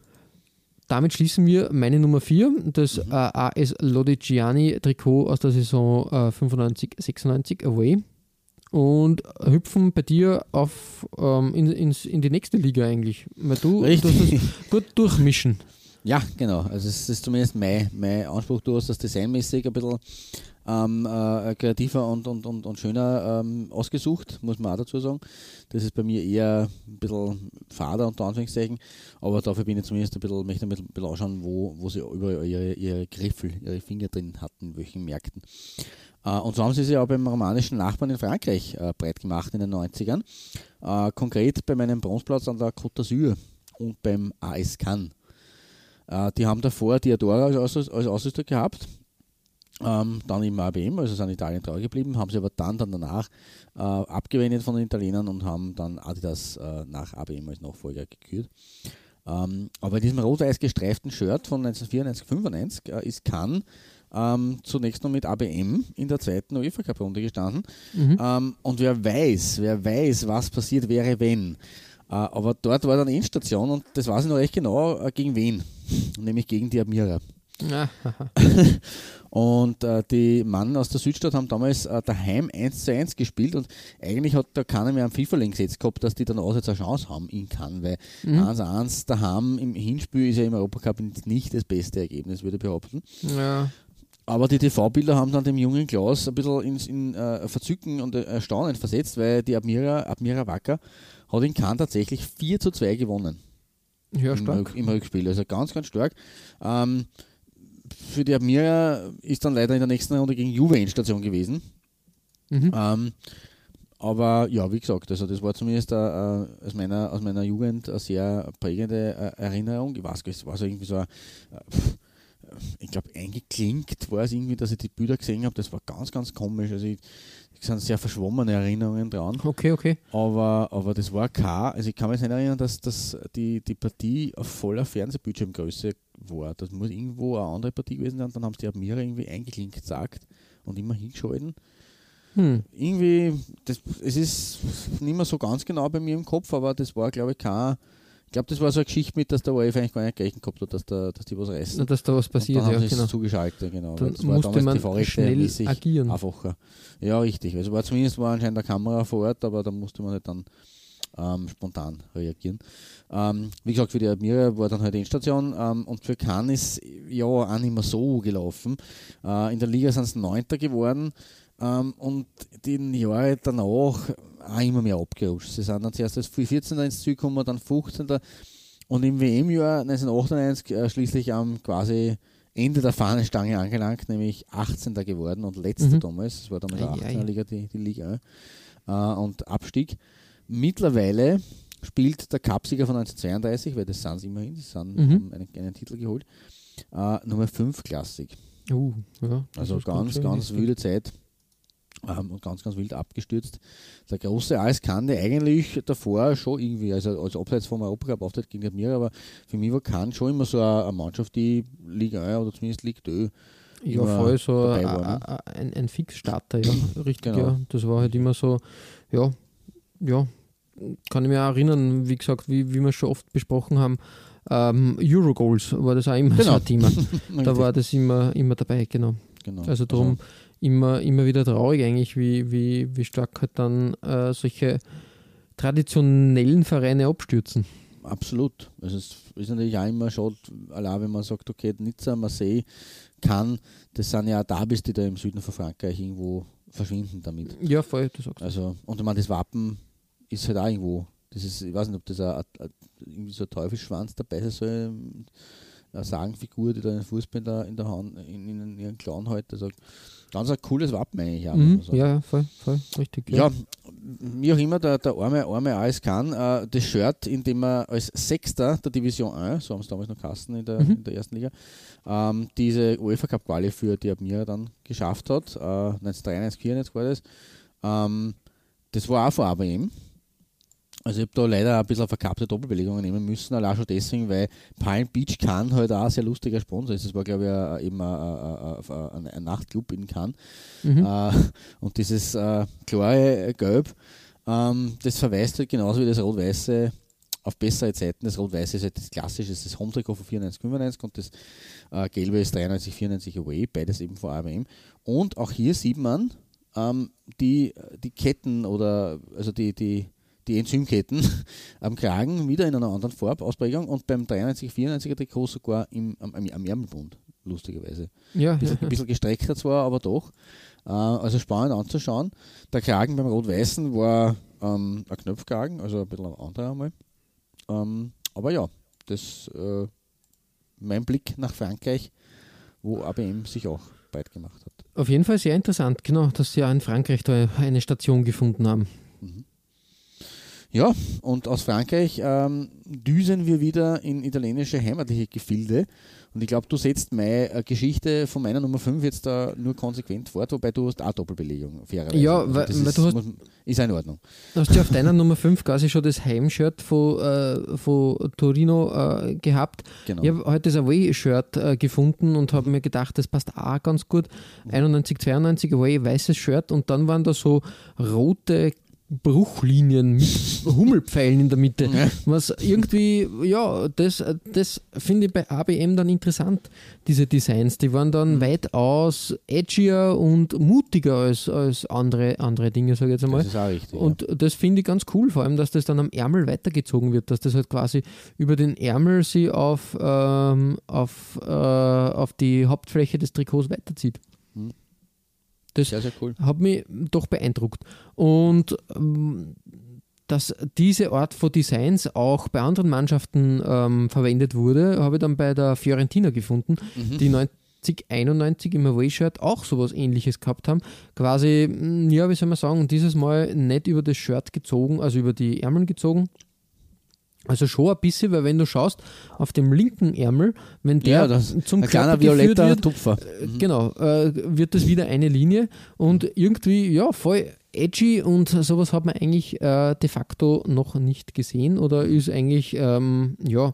Damit schließen wir meine Nummer 4, das äh, AS Lodigiani Trikot aus der Saison äh, 95, 96 Away und hüpfen bei dir auf ähm, in, ins, in die nächste Liga eigentlich. Weil du, du hast Richtig. das gut durchmischen. Ja, genau. Also es ist zumindest mein, mein Anspruch. Du hast das designmäßig ein bisschen ähm, äh, kreativer und, und, und, und schöner ähm, ausgesucht, muss man auch dazu sagen. Das ist bei mir eher ein bisschen fader unter Anführungszeichen, aber dafür bin ich zumindest ein bisschen, möchte ein bisschen, ein bisschen anschauen, wo, wo sie überall ihre, ihre Griffel, ihre Finger drin hatten, in welchen Märkten. Äh, und so haben sie sich auch beim romanischen Nachbarn in Frankreich äh, breit gemacht in den 90ern. Äh, konkret bei meinem Bronzeplatz an der Côte d'Azur und beim AS Cannes. Die haben davor Diadora als, als Ausrüster gehabt, ähm, dann im ABM, also sind Italien treu geblieben, haben sie aber dann, dann danach äh, abgewendet von den Italienern und haben dann Adidas äh, nach ABM als Nachfolger gekürt. Ähm, aber in diesem rot-weiß gestreiften Shirt von 1994, 95 äh, ist Cannes ähm, zunächst noch mit ABM in der zweiten UEFA Cup Runde gestanden. Ähm, und wer weiß, wer weiß, was passiert wäre, wenn. Äh, aber dort war dann Endstation und das weiß ich noch recht genau, äh, gegen wen. Nämlich gegen die Admira. Und äh, die Mann aus der Südstadt haben damals äh, daheim 1 zu 1 gespielt und eigentlich hat da keiner mehr am FIFA-Link gesetzt gehabt, dass die dann auch jetzt eine Chance haben in Cannes, weil 1-1 daheim im Hinspiel ist ja im Europacup nicht das beste Ergebnis, würde ich behaupten. ja. Aber die TV-Bilder haben dann dem jungen Klaus ein bisschen ins in, äh, Verzücken und äh, Erstaunen versetzt, weil die Admira, Admira Wacker hat in Cannes tatsächlich 4 zu 2 gewonnen ja, im, stark. Rück, im Rückspiel. Also ganz, ganz stark. Ähm, für die Admira ist dann leider in der nächsten Runde gegen Juve Endstation gewesen. Mhm. Ähm, aber ja, wie gesagt, also das war zumindest äh, äh, aus, meiner, aus meiner Jugend eine sehr prägende äh, Erinnerung. Ich weiß es war so irgendwie so ein, äh, ich glaube, eingeklinkt war es irgendwie, dass ich die Bilder gesehen habe. Das war ganz, ganz komisch. Also ich, es sind sehr verschwommene Erinnerungen dran. Okay, okay. Aber, aber das war kein, also ich kann mich nicht erinnern, dass, dass die, die Partie auf voller Fernsehbildschirmgröße war. Das muss irgendwo eine andere Partie gewesen sein. Dann haben sie die Admira irgendwie eingeklinkt gesagt und immer hingeschalten. Hm. Irgendwie, das, es ist nicht mehr so ganz genau bei mir im Kopf, aber das war, glaube ich, kein, Ich glaube, das war so eine Geschichte mit, dass der ORF eigentlich gar nicht gerechnet gehabt hat, dass, da, dass die was reißen. Na, dass da was passiert, und dann ja, genau. es zugeschaltet, genau. Dann das war musste damals man schnell agieren. Einfacher. Ja, richtig. Also war zumindest war anscheinend eine Kamera vor Ort, aber da musste man halt dann ähm, spontan reagieren. Ähm, wie gesagt, für die Admira war dann halt Endstation ähm, und für Cannes ist ja auch nicht mehr so gelaufen. Äh, in der Liga sind es Neunter geworden ähm, und die Jahre danach auch immer mehr abgerutscht. Sie sind dann zuerst als 14. ins Ziel gekommen, dann 15. Und im WM-Jahr 1998 äh, schließlich am quasi Ende der Fahnenstange angelangt, nämlich 18. geworden und letzter Mhm. damals. Das war damals auch 18er ei. Liga, die, die Liga. Äh, und Abstieg. Mittlerweile spielt der Cupsieger von 1932, weil das sind sie immerhin, die sind, Mhm. haben einen, einen Titel geholt, äh, Nummer 5 Klassik. Uh, ja, Also ganz, so ganz wilde Zeit ähm, und ganz, ganz wild abgestürzt. Der große der eigentlich davor schon irgendwie, also als abseits vom Europacup auftritt gegen Admira, aber für mich war Cannes schon immer so eine, eine Mannschaft, die Liga 1 oder zumindest Liga 2 Ja, voll so a- war, ne? ein, ein Fixstarter, ja, richtig, Genau. ja. Das war halt immer so, ja, ja, kann ich mich auch erinnern, wie gesagt, wie, wie wir schon oft besprochen haben, ähm, Eurogoals war das auch immer so Genau. ein Thema. da war das immer, immer dabei, genau. genau. Also darum immer, immer wieder traurig eigentlich, wie, wie, wie stark halt dann äh, solche traditionellen Vereine abstürzen. Absolut. Also es ist natürlich auch immer schade, allein wenn man sagt, okay, Nizza, Marseille, kann, das sind ja Derbys, die da im Süden von Frankreich irgendwo verschwinden damit. Ja, voll, du sagst. Also, und ich meine, das Wappen ist halt auch irgendwo, das ist, ich weiß nicht, ob das ein, ein, irgendwie so ein Teufelsschwanz dabei sein soll, eine Sagenfigur, die da einen Fußball in der Hand, in, in ihren Klauen hält. Also, ganz ein cooles Wappen eigentlich auch, Mhm, sagen. ja, ja, voll, voll, richtig. Ja, wie auch immer, der, der arme, arme AS Cannes, äh, das Shirt, in dem er als Sechster der Division 1, so haben es damals noch Kasten in der, Mhm. in der ersten Liga, ähm, diese UEFA Cup Quali für die Admira dann geschafft hat. Äh, 1993, 94 war das. Ähm, das war auch vor ABM. Also ich habe da leider ein bisschen verkappte Doppelbelegungen nehmen müssen, allein schon deswegen, weil Palm Beach Cannes halt auch ein sehr lustiger Sponsor ist. Das war, glaube ich, ein- eben ein, ein, ein, Nachtclub in Cannes. Mhm. Äh, und dieses äh, klare Gelb, ähm, das verweist halt genauso wie das Rot-Weiße auf bessere Zeiten. Das Rot-Weiße ist halt das klassische, das, ist das Home-Trikot von 94, 95 und das äh, Gelbe ist 93, 94 Away, beides eben von AWM. Und auch hier sieht man ähm, die, die Ketten oder also die, die, die Enzymketten am Kragen wieder in einer anderen Farbausprägung und beim 93, 94er Trikot sogar im, am, am Ärmelbund, lustigerweise. ja, Ein bisschen, gestreckter zwar, aber doch. Äh, also spannend anzuschauen. Der Kragen beim Rot-Weißen war ähm, ein Knöpfkragen, also ein bisschen ein anderer einmal. Ähm, aber ja, das äh, mein Blick nach Frankreich, wo ABM sich auch bald gemacht hat. Auf jeden Fall sehr interessant, genau, dass sie ja in Frankreich da eine Station gefunden haben. Ja, und aus Frankreich ähm, düsen wir wieder in italienische heimatliche Gefilde. Und ich glaube, du setzt meine äh, Geschichte von meiner Nummer 5 jetzt da nur konsequent fort, wobei du hast auch Doppelbelegung, fairerweise. Ja, Also weil- das weil ist, du hast- muss, ist auch in Ordnung. Du hast ja auf deiner Nummer 5 quasi schon das Heimshirt von, äh, von Torino äh, gehabt. Genau. Ich habe heute das Away-Shirt äh, gefunden und habe mir gedacht, das passt auch ganz gut. 91, 92 Away, weißes Shirt und dann waren da so rote Bruchlinien mit Hummelpfeilen in der Mitte. Ja. Was irgendwie, ja, das, das finde ich bei ABM dann interessant, diese Designs. Die waren dann Mhm. weitaus edgier und mutiger als, als andere, andere Dinge, sage ich jetzt einmal. Das ist auch richtig. Und das finde ich ganz cool, vor allem, dass das dann am Ärmel weitergezogen wird, dass das halt quasi über den Ärmel sie auf, ähm, auf, äh, auf die Hauptfläche des Trikots weiterzieht. Mhm. Das. Sehr, sehr cool. hat mich doch beeindruckt. Und ähm, dass diese Art von Designs auch bei anderen Mannschaften ähm, verwendet wurde, habe ich dann bei der Fiorentina gefunden, Mhm. die 90, 91 im Away-Shirt auch sowas ähnliches gehabt haben. Quasi, ja, wie soll man sagen, dieses Mal nicht über das Shirt gezogen, also über die Ärmel gezogen. Also schon ein bisschen, weil wenn du schaust, auf dem linken Ärmel, wenn der Ja, das, zum Körper geführt violetter wird, Tupfer. äh, Genau, äh, wird das wieder eine Linie und irgendwie, ja, voll edgy und sowas hat man eigentlich äh, de facto noch nicht gesehen oder ist eigentlich, ähm, ja,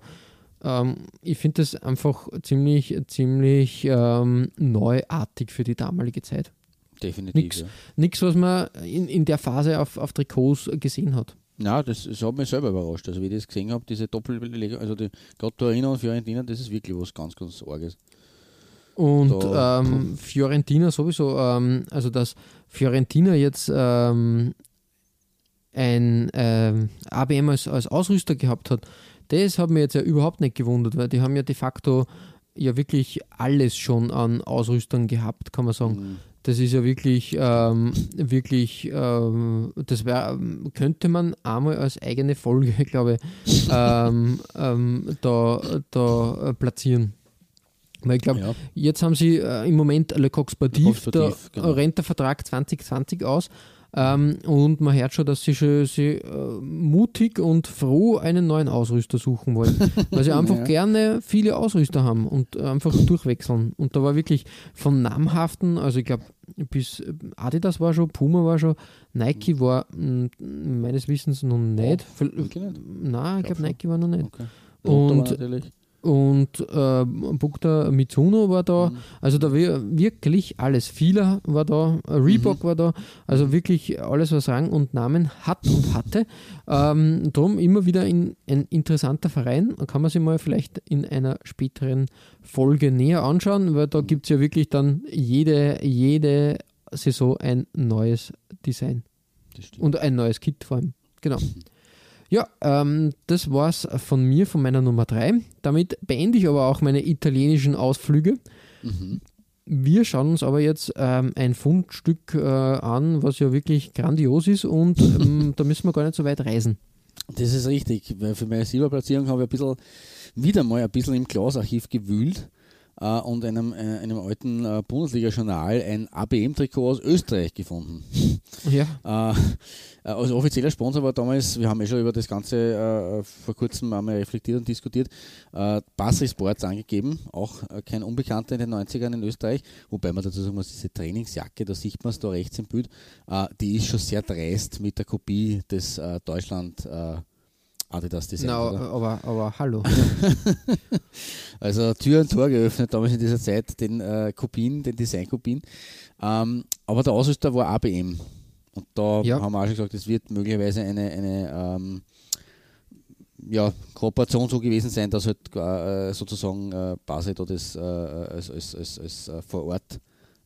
ähm, ich finde das einfach ziemlich, ziemlich ähm, neuartig für die damalige Zeit. Definitiv. nix. Ja. Nichts, was man in, in der Phase auf, auf Trikots gesehen hat. Ja, das, das hat mich selber überrascht. Also wie ich das gesehen habe, diese Doppelbeleg, also die, gerade Torino und Fiorentina, das ist wirklich was ganz, ganz Arges. Und Da- ähm, Fiorentina sowieso, ähm, also dass Fiorentina jetzt ähm, ein ähm, ABM als, als Ausrüster gehabt hat, das hat mir jetzt ja überhaupt nicht gewundert, weil die haben ja de facto ja wirklich alles schon an Ausrüstern gehabt, kann man sagen. Mhm. Das ist ja wirklich, ähm, wirklich, ähm, das wär, könnte man einmal als eigene Folge, glaube ich, ähm, ähm, da, da platzieren. Weil ich glaube, Ja. Jetzt haben sie äh, im Moment Le Coq Sportif, Sportif, da genau. rennt der Vertrag 2020 aus. Ähm, und man hört schon, dass sie, schon, sie äh, mutig und froh einen neuen Ausrüster suchen wollen. Weil sie einfach Ja. gerne viele Ausrüster haben und einfach durchwechseln. Und da war wirklich von namhaften, also ich glaube, bis äh, Adidas war schon, Puma war schon, Nike war mh, meines Wissens noch nicht. Wirklich nicht? Nein, ich Glaub glaube, schon. Nike war noch nicht. Okay. Und- natürlich. Und äh, Bukta Mitsuno war da, Mhm. also da wir, wirklich alles. Fila war da, Reebok war da, also wirklich alles, was Rang und Namen hat und hatte. Ähm, drum immer wieder in, ein interessanter Verein. Da kann man sich mal vielleicht in einer späteren Folge näher anschauen, weil da gibt es ja wirklich dann jede, jede Saison ein neues Design und ein neues Kit vor allem. Genau. Ja, ähm, das war's von mir, von meiner Nummer 3. Damit beende ich aber auch meine italienischen Ausflüge. Mhm. Wir schauen uns aber jetzt ähm, ein Fundstück äh, an, was ja wirklich grandios ist und ähm, da müssen wir gar nicht so weit reisen. Das ist richtig, weil für meine Silberplatzierung habe ich ein bisschen, wieder mal ein bisschen im Klaus-Archiv gewühlt äh, und einem, äh, einem alten äh, Bundesliga-Journal ein ABM-Trikot aus Österreich gefunden. Ja, Äh, äh, als offizieller Sponsor war damals, wir haben ja schon über das Ganze äh, vor kurzem einmal reflektiert und diskutiert, äh, Basri Sports angegeben, auch kein Unbekannter in den 90ern in Österreich, wobei man dazu sagen muss, diese Trainingsjacke, da sieht man es da rechts im Bild, die ist schon sehr dreist mit der Kopie des Deutschland äh, Adidas Design. na, oder? aber, aber hallo. Also Tür und Tor geöffnet damals in dieser Zeit, den äh, Kopien, den Designkopien. Ähm, aber der Ausrüster war ABM. Und da Ja. haben wir auch schon gesagt, es wird möglicherweise eine, eine ähm, ja, Kooperation so gewesen sein, dass halt äh, sozusagen äh, Basel da das äh, als, als, als, als äh, vor Ort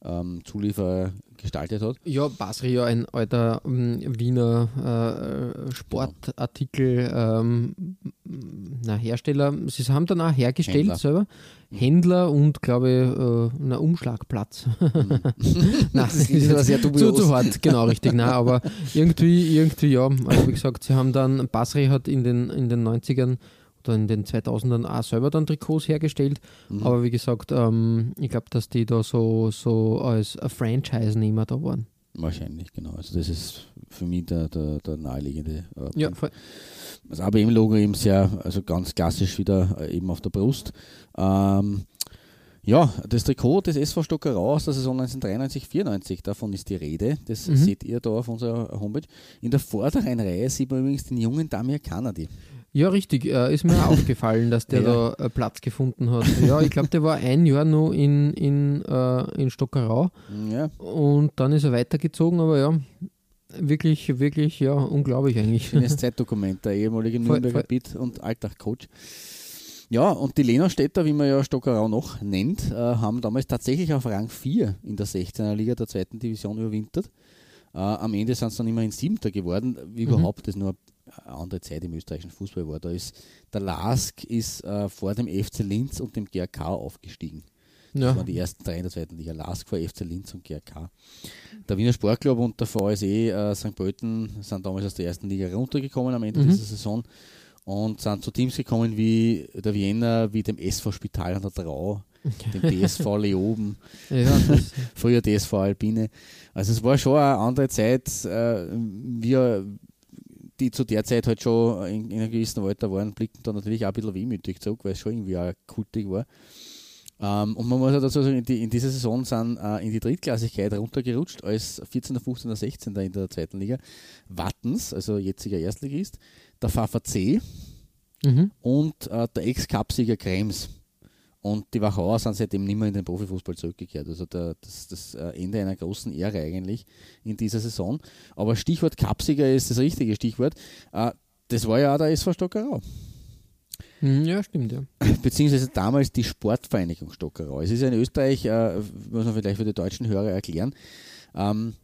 ähm, Zulieferer gestaltet hat. Ja, Basri ja ein alter ähm, Wiener äh, Sportartikel ähm, na, Hersteller. Sie haben dann auch hergestellt Händler. selber. Händler und glaube ich, äh, na, Umschlagplatz. Nein, das ist aber sehr zu, dubios. zu hart, genau, richtig. Nein, aber irgendwie, irgendwie, ja, also wie gesagt, sie haben dann, Basri hat in den, in den 90ern oder in den 2000ern auch selber dann Trikots hergestellt. Mhm. Aber wie gesagt, ähm, ich glaube, dass die da so, so als Franchise-Nehmer da waren. Wahrscheinlich, genau. Also das ist für mich der, der, der naheliegende äh, Ja, voll. Das ABM-Logo eben sehr, also ganz klassisch wieder äh, eben auf der Brust. Ähm, ja, das Trikot des SV Stockerau aus der Saison 1993-94, davon ist die Rede. Das Mhm. seht ihr da auf unserer Homepage. In der vorderen Reihe sieht man übrigens den jungen Damir Kanadi. Ja, richtig. Äh, ist mir aufgefallen, dass der Ja. da äh, Platz gefunden hat. Ja, ich glaube, der war ein Jahr noch in, in, äh, in Stockerau Ja, und dann ist er weitergezogen, aber ja, wirklich, wirklich, ja, unglaublich eigentlich. schönes Zeitdokument, der ehemalige Nürnberger. Bit- und Alltag-Coach. Ja, und die Lena-Städter, wie man ja Stockerau noch nennt, äh, haben damals tatsächlich auf Rang 4 in der 16er Liga der zweiten Division überwintert. Äh, am Ende sind es dann immerhin Siebter geworden. Wie Mhm. überhaupt das nur andere Zeit im österreichischen Fußball war. Da ist der Lask ist äh, vor dem FC Linz und dem GRK aufgestiegen. Das Ja, waren die ersten drei in der zweiten Liga. Lask vor FC Linz und GRK. Der Wiener Sportclub und der VSE äh, St. Pölten sind damals aus der ersten Liga runtergekommen am Ende Mhm. dieser Saison und sind zu Teams gekommen wie der Wiener, wie dem SV Spital an der Trau, dem DSV Leoben, ja das, früher DSV Alpine. Also es war schon eine andere Zeit, äh, wir, die zu der Zeit halt schon in, in einem gewissen Alter waren, blickten da natürlich auch ein bisschen wehmütig zurück, weil es schon irgendwie auch kultig war. Ähm, und man muss ja dazu sagen, in, die, in dieser Saison sind äh, in die Drittklassigkeit runtergerutscht als 14., 15., 16. in der zweiten Liga. Wattens, also jetziger Erstligist, der VVC mhm. und äh, der Ex-Cup-Sieger Krems. Und die Wachauer sind seitdem nicht mehr in den Profifußball zurückgekehrt. Also der, das, das äh, Ende einer großen Ehre eigentlich in dieser Saison. Aber Stichwort Kapsiger ist das richtige Stichwort. Äh, das war ja auch der SV Stockerau. Hm, ja, stimmt, ja. Beziehungsweise damals die Sportvereinigung Stockerau. Es ist ja in Österreich, äh, muss man vielleicht für die deutschen Hörer erklären, ähm,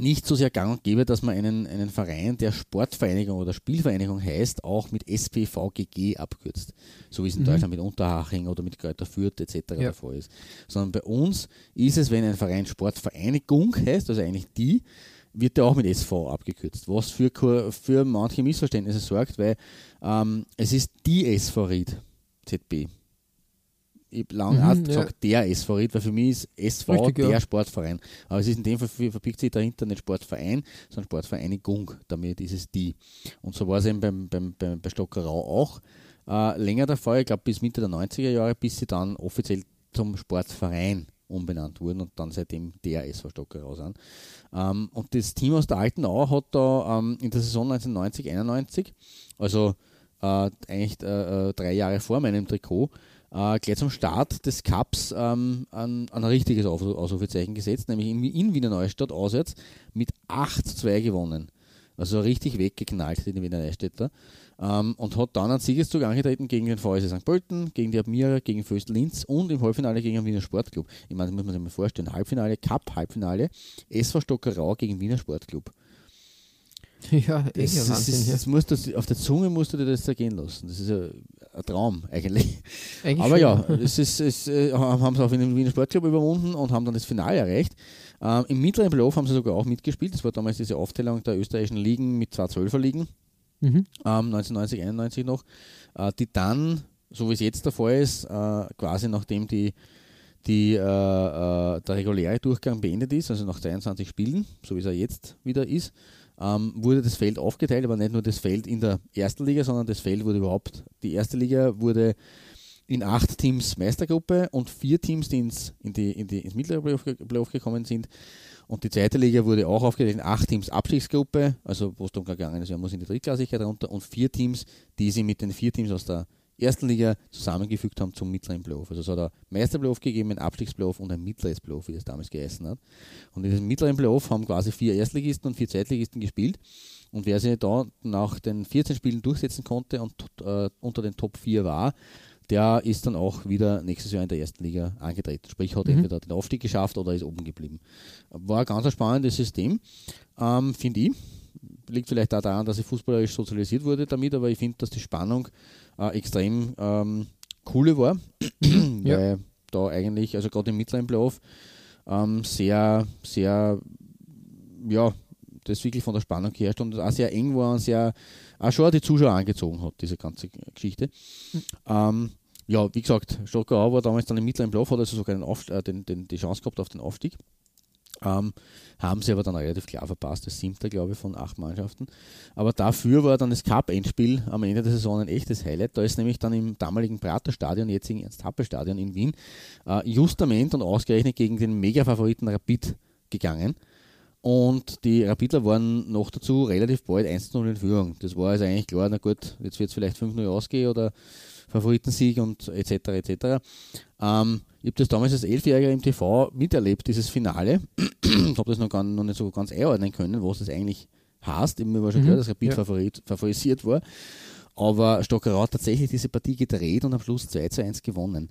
nicht so sehr gang und gäbe, dass man einen, einen Verein, der Sportvereinigung oder Spielvereinigung heißt, auch mit SPVGG abkürzt. So wie es in mhm. Deutschland mit Unterhaching oder mit Kräuter Fürth etc. Ja. der Fall ist. Sondern bei uns ist es, wenn ein Verein Sportvereinigung heißt, also eigentlich die, wird der auch mit SV abgekürzt, was für, für manche Missverständnisse sorgt, weil ähm, es ist die SV Ried ZB ich habe lange mhm, gesagt, ja. der SV Ried, weil für mich ist SV Richtig, der ja. Sportverein. Aber es ist in dem Fall verbirgt sich dahinter nicht Sportverein, sondern Sportvereinigung. Damit ist es die. Und so war es eben beim, beim, beim, bei Stockerau auch äh, länger der Fall, ich glaube bis Mitte der 90er Jahre, bis sie dann offiziell zum Sportverein umbenannt wurden und dann seitdem der SV Stockerau sind. Ähm, und das Team aus der Alten Au hat da ähm, in der Saison 1990-91, also äh, eigentlich äh, äh, drei Jahre vor meinem Trikot, äh, gleich zum Start des Cups ähm, ein, ein richtiges Ausrufezeichen gesetzt, nämlich in, in Wiener Neustadt auswärts mit 8 zu 2 gewonnen. Also richtig weggeknallt, die Wiener Neustädter. Ähm, und hat dann einen Siegeszug angetreten gegen den VSC St. Pölten, gegen die Admira, gegen Föst Linz und im Halbfinale gegen den Wiener Sportclub. Ich meine, das muss man sich mal vorstellen. Halbfinale, Cup, Halbfinale, SV Stockerau gegen Wiener Sportclub. Ja, das, das, Wahnsinn, ist, das musst du, auf der Zunge musst du dir das zergehen lassen. Das ist ja ein Traum eigentlich. eigentlich Aber ja, es ist, es, äh, haben sie auch in den Wiener Sportclub überwunden und haben dann das Finale erreicht. Ähm, Im mittleren Playoff haben sie sogar auch mitgespielt. Das war damals diese Aufteilung der österreichischen Ligen mit zwei Zwölferligen. Mhm. Ähm, 1990, 91 noch. Äh, die dann, so wie es jetzt der Fall ist, äh, quasi nachdem die die, äh, äh, der reguläre Durchgang beendet ist, also nach 22 Spielen, so wie es er jetzt wieder ist, ähm, wurde das Feld aufgeteilt, aber nicht nur das Feld in der ersten Liga, sondern das Feld wurde überhaupt, die erste Liga wurde in acht Teams Meistergruppe und vier Teams, die ins, in die, in die, ins mittlere Playoff gekommen sind. Und die zweite Liga wurde auch aufgeteilt in acht Teams Abstiegsgruppe, also wo es darum gegangen ist, man muss in die Drittklassigkeit runter und vier Teams, die sie mit den vier Teams aus der ersten Liga zusammengefügt haben zum mittleren Playoff. Also es hat ein Meisterplayoff gegeben, ein Abstiegsplayoff und ein mittleres Playoff, wie das damals geheißen hat. Und in diesem mittleren Playoff haben quasi vier Erstligisten und vier Zweitligisten gespielt. Und wer sich da nach den 14 Spielen durchsetzen konnte und äh, unter den Top 4 war, der ist dann auch wieder nächstes Jahr in der ersten Liga angetreten. Sprich, hat mhm. entweder den Aufstieg geschafft oder ist oben geblieben. War ein ganz spannendes System, ähm, finde ich. Liegt vielleicht auch daran, dass ich fußballerisch sozialisiert wurde damit, aber ich finde, dass die Spannung äh, extrem ähm, coole war, ja. weil da eigentlich, also gerade im mittleren Playoff, ähm, sehr, sehr, ja, das wirklich von der Spannung geherrscht und auch sehr eng war und sehr, auch schon die Zuschauer angezogen hat, diese ganze Geschichte. Mhm. Ähm, ja, wie gesagt, Stockerau war damals dann im mittleren Playoff, hat also sogar den Auf, äh, den, den, die Chance gehabt auf den Aufstieg. Ähm, haben sie aber dann relativ klar verpasst, das siebte, glaube ich, von acht Mannschaften. Aber dafür war dann das Cup-Endspiel am Ende der Saison ein echtes Highlight. Da ist nämlich dann im damaligen Praterstadion, jetzigen Ernst-Happel-Stadion in Wien, äh, justament und ausgerechnet gegen den Mega-Favoriten Rapid gegangen. Und die Rapidler waren noch dazu relativ bald 1-0 in Führung. Das war also eigentlich klar, na gut, jetzt wird es vielleicht 5-0 ausgehen oder Favoritensieg und etc. etc. Ähm, ich habe das damals als Elfjähriger im TV miterlebt, dieses Finale. ich habe das noch, gar, noch nicht so ganz einordnen können, was das eigentlich heißt. Mir war schon mhm. klar, dass Rapid ja. favorit, favorisiert war. Aber Stockerau hat tatsächlich diese Partie gedreht und am Schluss 2 zu 1 gewonnen.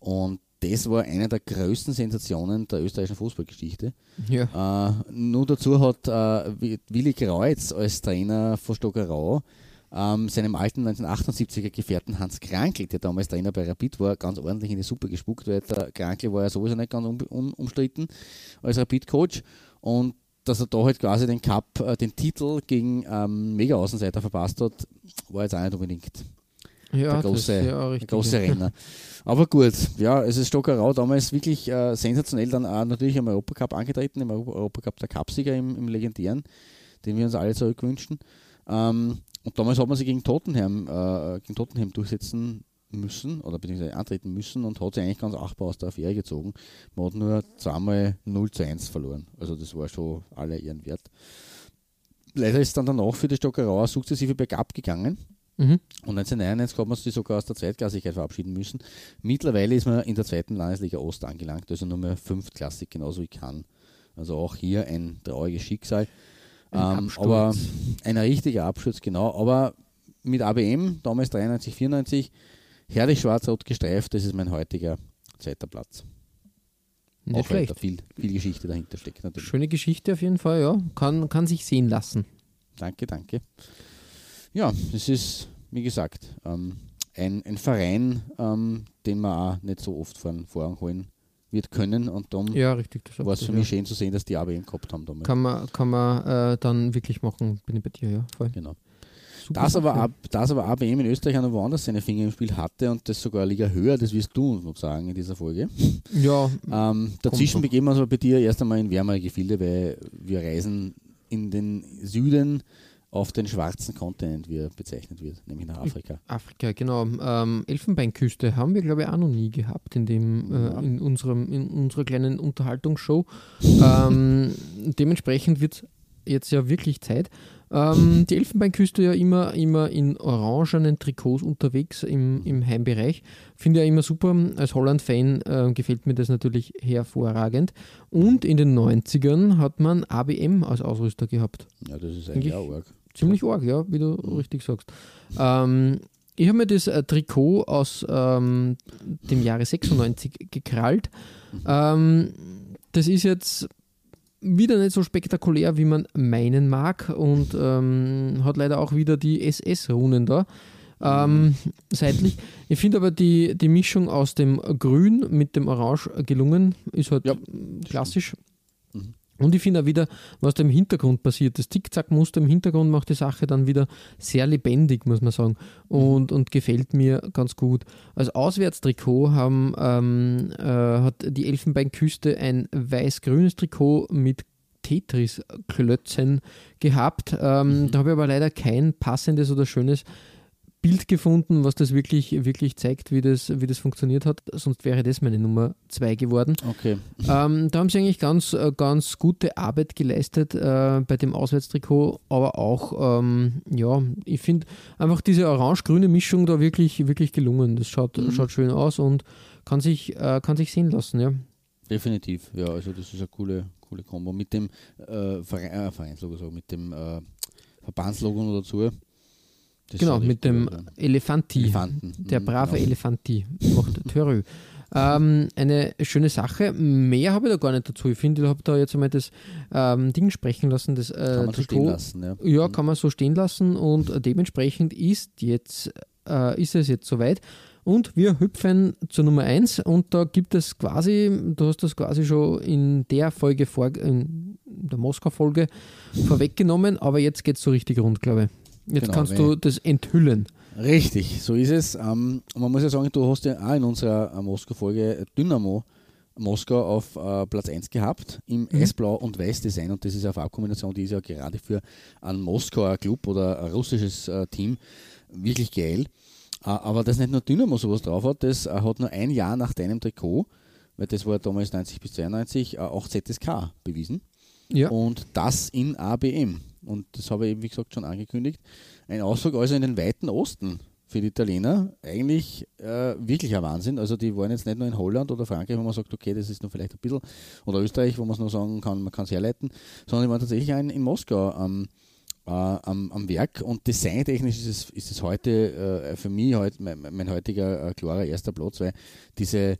Und das war eine der größten Sensationen der österreichischen Fußballgeschichte. Ja. Äh, nur dazu hat äh, Willi Kreuz als Trainer von Stockerau ähm, seinem alten 1978er Gefährten Hans Krankl, der damals Trainer bei Rapid war, ganz ordentlich in die Suppe gespuckt, weil der Krankl war ja sowieso nicht ganz um, umstritten als Rapid-Coach und dass er da halt quasi den Cup, äh, den Titel gegen ähm, Mega-Außenseiter verpasst hat, war jetzt auch nicht unbedingt ja, der große, ja große Renner. Aber gut, ja, es ist Stockerau damals wirklich äh, sensationell dann auch natürlich im Europacup angetreten, im Europacup der Cupsieger im, im legendären, den wir uns alle zurückwünschen. Ähm, und damals hat man sich gegen Tottenham, äh, gegen Tottenham durchsetzen müssen oder beziehungsweise antreten müssen und hat sich eigentlich ganz achtbar aus der Affäre gezogen. Man hat nur zweimal 0 zu 1 verloren. Also das war schon alle ihren Wert. Leider ist dann danach für die Stockerauer sukzessive bergab gegangen. Mhm. Und 1991 hat man sich sogar aus der Zweitklassigkeit verabschieden müssen. Mittlerweile ist man in der zweiten Landesliga Ost angelangt, also nur mehr fünftklassig, genauso wie kann. Also auch hier ein trauriges Schicksal. Ein Ähm, aber ein richtiger Absturz, genau. Aber mit ABM, damals 93, 94, herrlich schwarz-rot gestreift, das ist mein heutiger zweiter Platz. Nicht auch schlecht. da viel, viel Geschichte dahinter steckt natürlich. Schöne Geschichte auf jeden Fall, ja. Kann, kann sich sehen lassen. Danke, danke. Ja, das ist, wie gesagt, ähm, ein, ein Verein, ähm, den man auch nicht so oft vor den Vorhang holen wird können. Und darum Ja, richtig. das war es für mich ja. schön zu sehen, dass die ABM gehabt haben damals. Kann man, kann man äh, dann wirklich machen, bin ich bei dir, ja. Voll. Genau. Super Das aber, ab, das aber ABM in Österreich auch noch woanders seine Finger im Spiel hatte und das sogar Liga höher, das wirst du uns noch sagen in dieser Folge. Ja, Ähm, dazwischen begeben wir uns aber bei dir erst einmal in wärmere Gefilde, weil wir reisen in den Süden auf den schwarzen Kontinent, wie er bezeichnet wird, nämlich nach Afrika. Afrika, genau. Ähm, Elfenbeinküste haben wir, glaube ich, auch noch nie gehabt in, dem, äh, in, unserem, in unserer kleinen Unterhaltungsshow. ähm, dementsprechend wird es jetzt ja wirklich Zeit. Ähm, die Elfenbeinküste ja immer, immer in orangenen Trikots unterwegs im, im Heimbereich. Finde ich ja immer super. Als Holland-Fan äh, gefällt mir das natürlich hervorragend. Und in den 90ern hat man ABM als Ausrüster gehabt. Ja, das ist eigentlich Eigentlich- auch arg. Ziemlich arg, ja, wie du richtig sagst. Ähm, ich habe mir das äh, Trikot aus ähm, dem Jahre 96 gekrallt. Ähm, das ist jetzt wieder nicht so spektakulär, wie man meinen mag und ähm, hat leider auch wieder die SS-Runen da. Ähm, seitlich. Ich finde aber die, die Mischung aus dem Grün mit dem Orange gelungen, ist halt Ja, klassisch. Mhm. Und ich finde auch wieder, was da im Hintergrund passiert. Das Zickzack-Muster im Hintergrund macht die Sache dann wieder sehr lebendig, muss man sagen. Und, und gefällt mir ganz gut. Als Auswärtstrikot haben, ähm, äh, hat die Elfenbeinküste ein weiß-grünes Trikot mit Tetris-Klötzen gehabt. Ähm, Da habe ich aber leider kein passendes oder schönes Bild gefunden, was das wirklich, wirklich zeigt, wie das, wie das funktioniert hat. Sonst wäre das meine Nummer zwei geworden. Okay. Ähm, da haben sie eigentlich ganz, äh, ganz gute Arbeit geleistet äh, bei dem Auswärtstrikot, aber auch, ähm, ja, ich finde einfach diese orange-grüne Mischung da wirklich, wirklich gelungen. Das schaut, Mhm. schaut schön aus und kann sich, äh, kann sich sehen lassen, ja. Definitiv, ja, also das ist eine coole, coole Kombo. Mit dem äh, Verein, äh, Vereinslogo, so, mit dem äh, Verbandslogo dazu. Das genau, mit dem. Elefanti. Elefanten. Der Mhm, brave genau. Elefanti macht Törö. Ähm, eine schöne Sache. Mehr habe ich da gar nicht dazu. Ich finde, ich habe da jetzt einmal das ähm, Ding sprechen lassen, das äh, Kann man so stehen lassen, ja. Ja, Mhm. kann man so stehen lassen und dementsprechend ist, jetzt, äh, ist es jetzt soweit. Und wir hüpfen zur Nummer 1 und da gibt es quasi, du hast das quasi schon in der Folge, vor, in der Moskau-Folge vorweggenommen, aber jetzt geht es so richtig rund, glaube ich. Jetzt Genau, kannst du das enthüllen. Richtig, so ist es. Ähm, man muss ja sagen, du hast ja auch in unserer äh, Moskau-Folge Dynamo Moskau auf äh, Platz 1 gehabt im Mhm. S-Blau und Weiß-Design und das ist eine Farbkombination, die ist ja gerade für einen Moskauer Club oder ein russisches äh, Team wirklich geil. Äh, aber dass nicht nur Dynamo sowas drauf hat, das äh, hat nur ein Jahr nach deinem Trikot, weil das war damals 90 bis 92, äh, auch ZSK bewiesen. Ja, Und das in ABM. Und das habe ich eben, wie gesagt, schon angekündigt. Ein Ausflug also in den weiten Osten für die Italiener. Eigentlich äh, wirklich ein Wahnsinn. Also die waren jetzt nicht nur in Holland oder Frankreich, wo man sagt, okay, das ist nur vielleicht ein bisschen, oder Österreich, wo man es nur sagen kann, man kann es herleiten, sondern die waren tatsächlich auch in, Moskau am, äh, am, am Werk. Und designtechnisch ist es, ist es heute äh, für mich heut, mein, mein heutiger äh, klarer erster Platz, weil diese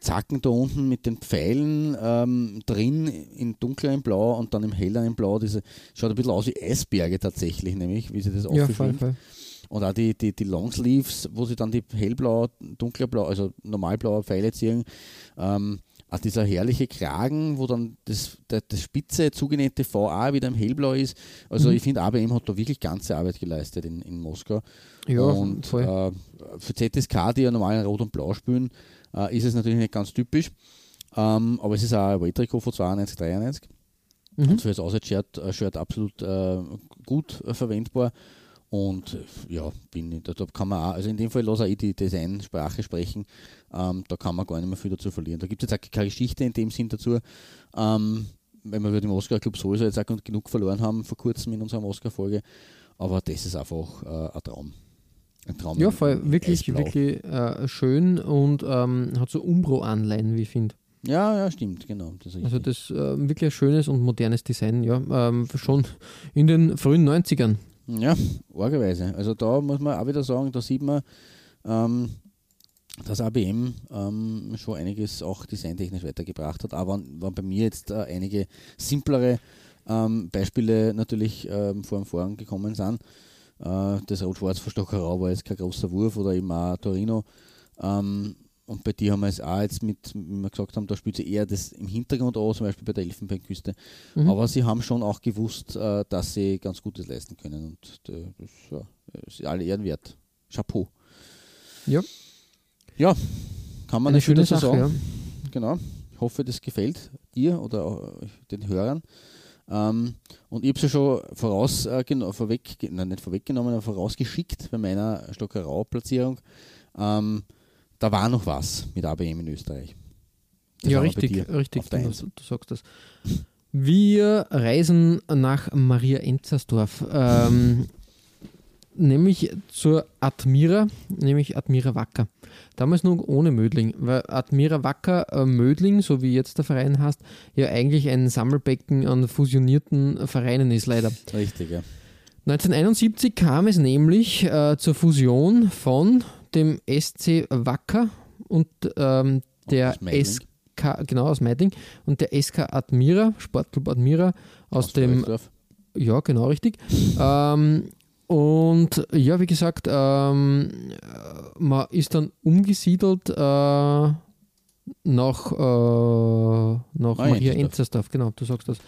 Zacken da unten mit den Pfeilen ähm, drin in dunklerem Blau und dann im helleren Blau, diese schaut ein bisschen aus wie Eisberge tatsächlich, nämlich, wie sie das ja voll, voll. Und auch die, die, die Longsleeves, wo sie dann die hellblau, dunkelblau, also normalblaue Pfeile ziehen. Ähm, auch dieser herrliche Kragen, wo dann das, der, das spitze zugenähte VA wieder im hellblau ist. Also Mhm. ich finde, ABM hat da wirklich ganze Arbeit geleistet in, in Moskau. Ja, und voll. äh, für ZSK, die ja normal in Rot und Blau spielen, äh, ist es natürlich nicht ganz typisch. Ähm, aber es ist auch ein Welttrikot von 92, 93. Mhm. Und für das Auswärtsshirt äh, Shirt absolut äh, gut äh, verwendbar. Und äh, ja, bin, ich- da, da kann man auch, also in dem Fall lasse ich die Designsprache sprechen, ähm, da kann man gar nicht mehr viel dazu verlieren. Da gibt es jetzt auch keine Geschichte in dem Sinn dazu, ähm, weil wir den Moskauer Club sowieso jetzt auch genug verloren haben vor kurzem in unserer Moskau-Folge. Aber das ist einfach äh, ein Traum. Ein Traum. Ja, voll, wirklich, wirklich äh, schön und ähm, hat so Umbro-Anleihen, wie ich finde. Ja, ja, stimmt, genau. Das Also das äh, wirklich ein schönes und modernes Design, ja. Ähm, schon in den frühen 90ern. Ja, argerweise. Also da muss man auch wieder sagen, da sieht man, ähm, dass ABM ähm, schon einiges auch designtechnisch weitergebracht hat. Aber waren bei mir jetzt äh, einige simplere ähm, Beispiele natürlich ähm, vor dem Vorhang gekommen sind. Äh, das Rot-Schwarz von Stockerau war jetzt kein großer Wurf oder eben auch Torino. Ähm, und bei dir haben wir es auch jetzt mit, wie wir gesagt haben, da spielt sie eher das im Hintergrund an, zum Beispiel bei der Elfenbeinküste. Mhm. Aber sie haben schon auch gewusst, äh, dass sie ganz Gutes leisten können. Und äh, das ja, ist alle Ehren wert. Chapeau. Ja. Ja, kann man Eine nicht schöne so Sache, sagen. Genau. Ich hoffe, das gefällt dir oder auch den Hörern. Ähm, und ich habe es ja schon voraus, äh, vorweg, nein, nicht vorweggenommen, aber vorausgeschickt bei meiner Stockerau-Platzierung. Ähm, da war noch was mit ABM in Österreich. Das ja, richtig, richtig. Du, Eins. du sagst das. Wir reisen nach Maria Enzersdorf, ähm, nämlich zur Admira, nämlich Admira Wacker. Damals noch ohne Mödling, weil Admira Wacker äh, Mödling, so wie jetzt der Verein heißt, ja eigentlich ein Sammelbecken an fusionierten Vereinen ist, leider. Richtig, ja. 1971 kam es nämlich äh, zur Fusion von dem SC Wacker und ähm, der aus Meidling. SK, genau aus Meidling, und der SK Admira, Sportclub Admira aus, dem, Floridsdorf. ja genau richtig. ähm, und ja, wie gesagt, ähm, äh, man ist dann umgesiedelt äh, nach, äh, nach Ah, Maria Enzersdorf. Enzersdorf, genau, du sagst das.